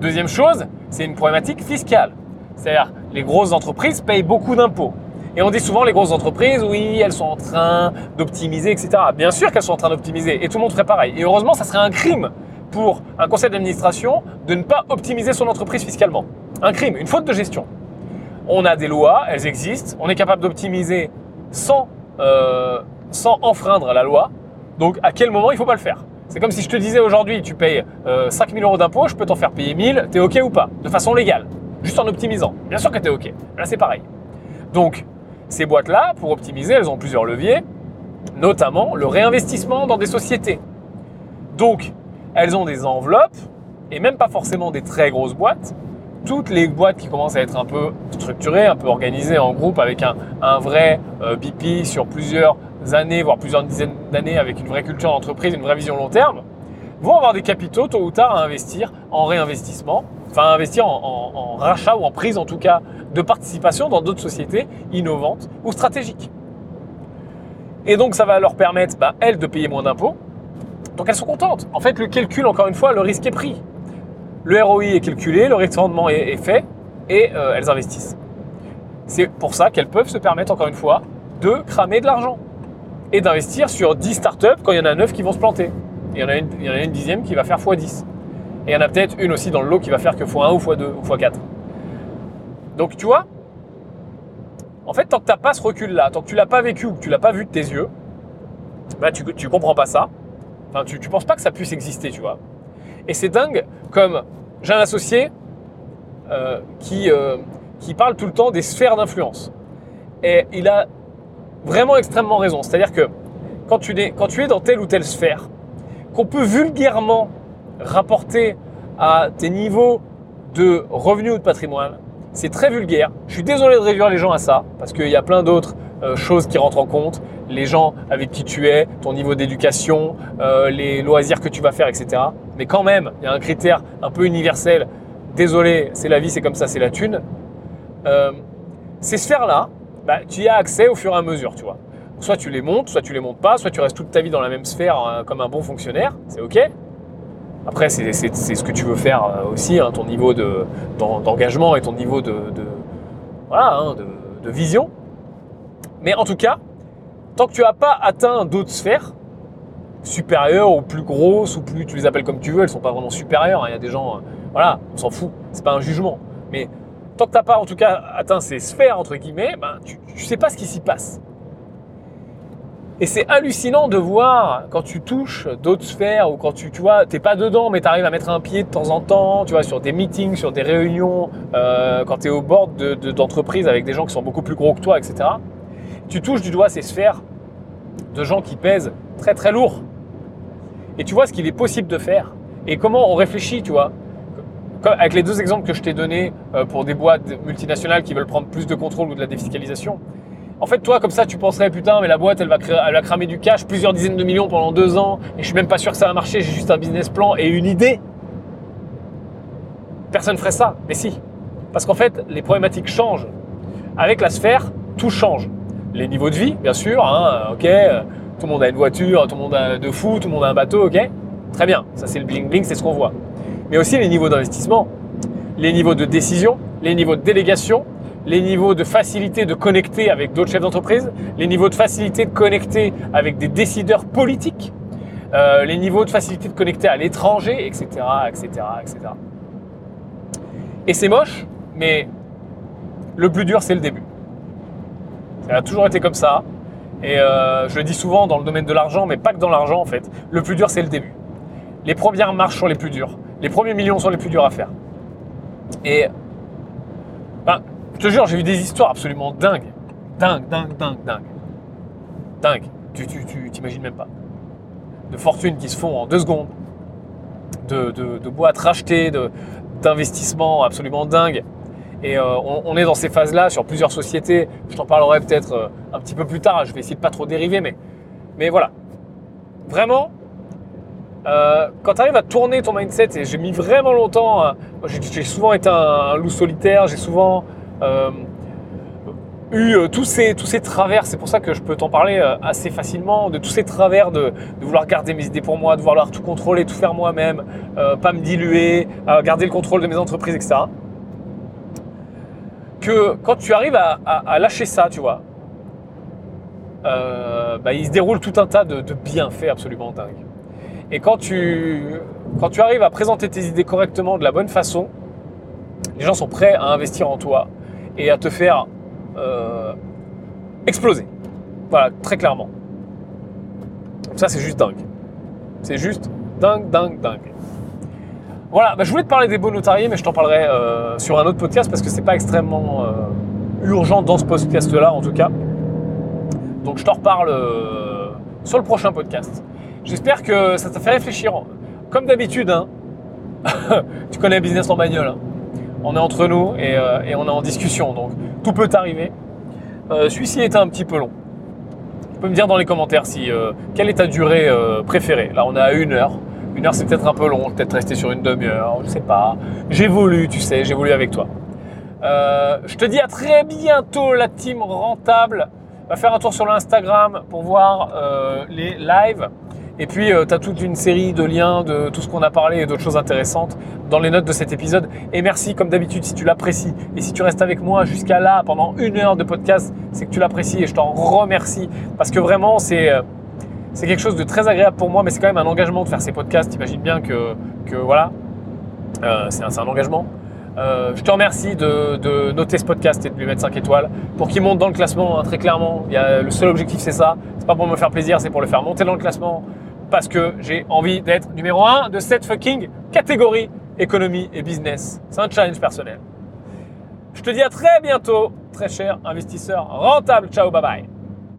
Deuxième chose, c'est une problématique fiscale. C'est-à-dire, les grosses entreprises payent beaucoup d'impôts. Et on dit souvent, les grosses entreprises, oui, elles sont en train d'optimiser, etc. Bien sûr qu'elles sont en train d'optimiser, et tout le monde ferait pareil. Et heureusement, ça serait un crime pour un conseil d'administration de ne pas optimiser son entreprise fiscalement. Un crime, une faute de gestion. On a des lois, elles existent, on est capable d'optimiser sans, euh, enfreindre la loi. Donc, à quel moment il ne faut pas le faire? C'est comme si je te disais aujourd'hui, tu payes euh, 5000 euros d'impôts, je peux t'en faire payer 1000, t'es OK ou pas? De façon légale, juste en optimisant. Bien sûr que t'es OK. Là, c'est pareil. Donc, ces boîtes-là, pour optimiser, elles ont plusieurs leviers, notamment le réinvestissement dans des sociétés. Donc, elles ont des enveloppes, et même pas forcément des très grosses boîtes. Toutes les boîtes qui commencent à être un peu structurées, un peu organisées en groupe, avec un, un vrai euh, BP sur plusieurs années, voire plusieurs dizaines d'années, avec une vraie culture d'entreprise, une vraie vision long terme, vont avoir des capitaux tôt ou tard à investir en réinvestissement, enfin investir en, rachat ou en prise en tout cas de participation dans d'autres sociétés innovantes ou stratégiques. Et donc ça va leur permettre, bah, elles, de payer moins d'impôts. Donc elles sont contentes. En fait, le calcul, encore une fois, le risque est pris. Le ROI est calculé, le rendement est, est fait, et euh, elles investissent. C'est pour ça qu'elles peuvent se permettre, encore une fois, de cramer de l'argent et d'investir sur 10 startups quand il y en a 9 qui vont se planter. il y en a une, il y en a une dixième qui va faire x10. Et il y en a peut-être une aussi dans le lot qui va faire que x1 ou x2 ou x4. Donc tu vois, en fait, tant que tu n'as pas ce recul-là, tant que tu l'as pas vécu ou que tu l'as pas vu de tes yeux, bah, tu ne comprends pas ça. Enfin, tu ne penses pas que ça puisse exister, tu vois. Et c'est dingue, comme j'ai un associé euh, qui, euh, qui parle tout le temps des sphères d'influence. Et il a vraiment extrêmement raison. C'est-à-dire que quand tu, es, quand tu es dans telle ou telle sphère, qu'on peut vulgairement rapporter à tes niveaux de revenus ou de patrimoine, c'est très vulgaire. Je suis désolé de réduire les gens à ça, parce qu'il y a plein d'autres euh, choses qui rentrent en compte. Les gens avec qui tu es, ton niveau d'éducation, euh, les loisirs que tu vas faire, etc. Mais quand même, il y a un critère un peu universel. Désolé, c'est la vie, c'est comme ça, c'est la thune. Euh, ces sphères-là, bah, tu y as accès au fur et à mesure, tu vois. Soit tu les montes, soit tu les montes pas, soit tu restes toute ta vie dans la même sphère comme un bon fonctionnaire, c'est ok. Après, c'est ce que tu veux faire euh, aussi, hein, ton niveau d'engagement et ton niveau hein, de, vision. Mais en tout cas, tant que tu n'as pas atteint d'autres sphères, supérieures ou plus grosses ou plus, tu les appelles comme tu veux, elles ne sont pas vraiment supérieures. Hein. Il y a des gens, euh, voilà, on s'en fout, c'est pas un jugement. Mais tant que tu n'as pas en tout cas atteint ces sphères, entre guillemets, ben, tu ne sais pas ce qui s'y passe. Et c'est hallucinant de voir quand tu touches d'autres sphères ou quand tu, tu vois, t'es pas dedans, mais tu arrives à mettre un pied de temps en temps, tu vois, sur des meetings, sur des réunions, euh, quand tu es au bord d'entreprises avec des gens qui sont beaucoup plus gros que toi, etc. Tu touches du doigt ces sphères de gens qui pèsent très très lourd. Et tu vois ce qu'il est possible de faire et comment on réfléchit, tu vois. Avec les deux exemples que je t'ai donnés euh, pour des boîtes multinationales qui veulent prendre plus de contrôle ou de la défiscalisation, en fait, toi, comme ça, tu penserais, putain, mais la boîte, elle va, elle cramer du cash, plusieurs dizaines de millions pendant deux ans, et je suis même pas sûr que ça va marcher, j'ai juste un business plan et une idée. Personne ferait ça, mais si. Parce qu'en fait, les problématiques changent. Avec la sphère, tout change. Les niveaux de vie, bien sûr, hein, ok, tout le monde a une voiture, tout le monde a de fou, tout le monde a un bateau, ok Très bien, ça c'est le bling bling, c'est ce qu'on voit. Mais aussi les niveaux d'investissement, les niveaux de décision, les niveaux de délégation, les niveaux de facilité de connecter avec d'autres chefs d'entreprise, les niveaux de facilité de connecter avec des décideurs politiques, euh, les niveaux de facilité de connecter à l'étranger, etc., etc., etc. Et c'est moche, mais le plus dur, c'est le début. Ça a toujours été comme ça. Et euh, je le dis souvent dans le domaine de l'argent, mais pas que dans l'argent en fait. Le plus dur, c'est le début. Les premières marches sont les plus dures. Les premiers millions sont les plus durs à faire. Et je te jure, j'ai vu des histoires absolument dingues. Dingue, dingue, dingue, dingue. Dingue. Tu, t'imagines même pas. De fortunes qui se font en deux secondes. De, boîtes rachetées, d'investissements absolument dingues. Et euh, on, est dans ces phases-là sur plusieurs sociétés. Je t'en parlerai peut-être euh, un petit peu plus tard. Je vais essayer de pas trop dériver, mais, mais voilà. Vraiment, euh, quand tu arrives à tourner ton mindset, et j'ai mis vraiment longtemps, j'ai, souvent été un loup solitaire, j'ai souvent eu euh, tous, ces, tous ces travers, c'est pour ça que je peux t'en parler euh, assez facilement, de tous ces travers de, vouloir garder mes idées pour moi, de vouloir tout contrôler, tout faire moi-même, pas me diluer, garder le contrôle de mes entreprises, etc. Que quand tu arrives à, lâcher ça, tu vois, bah, il se déroule tout un tas de, de bienfaits absolument dingues. Et quand tu, quand tu arrives à présenter tes idées correctement, de la bonne façon, les gens sont prêts à investir en toi et à te faire euh, exploser. Voilà, très clairement. Ça, c'est juste dingue. C'est juste dingue, dingue, dingue. Voilà, bah, je voulais te parler des beaux notariés, mais je t'en parlerai euh, sur un autre podcast parce que c'est pas extrêmement euh, urgent dans ce podcast-là, en tout cas. Donc je t'en reparle sur le prochain podcast. J'espère que ça t'a fait réfléchir. Comme d'habitude, hein. tu connais business en bagnole. Hein on est entre nous euh, et, on est en discussion. Donc tout peut arriver. Euh, celui-ci était un petit peu long. Tu peux me dire dans les commentaires si euh, quelle est ta durée préférée? Là, on est à une heure. Une heure, c'est peut-être un peu long. Peut-être rester sur une demi-heure. Je sais pas. J'évolue, tu sais. J'évolue avec toi. je te dis à très bientôt, la team rentable. Va faire un tour sur l'Instagram pour voir les lives. Et puis, tu as toute une série de liens de tout ce qu'on a parlé et d'autres choses intéressantes dans les notes de cet épisode. Et merci, comme d'habitude, si tu l'apprécies. Et si tu restes avec moi jusqu'à là, pendant une heure de podcast, c'est que tu l'apprécies et je t'en remercie. Parce que vraiment, c'est c'est quelque chose de très agréable pour moi, mais c'est quand même un engagement de faire ces podcasts. Imagine bien que, que voilà, euh, c'est un, engagement. Euh, je te remercie de, noter ce podcast et de lui mettre 5 étoiles pour qu'il monte dans le classement, hein, très clairement. Il y a, le seul objectif, c'est ça. C'est pas pour me faire plaisir, c'est pour le faire monter dans le classement parce que j'ai envie d'être numéro 1 de cette fucking catégorie économie et business. C'est un challenge personnel. Je te dis à très bientôt, très cher investisseur rentable. Ciao, bye bye.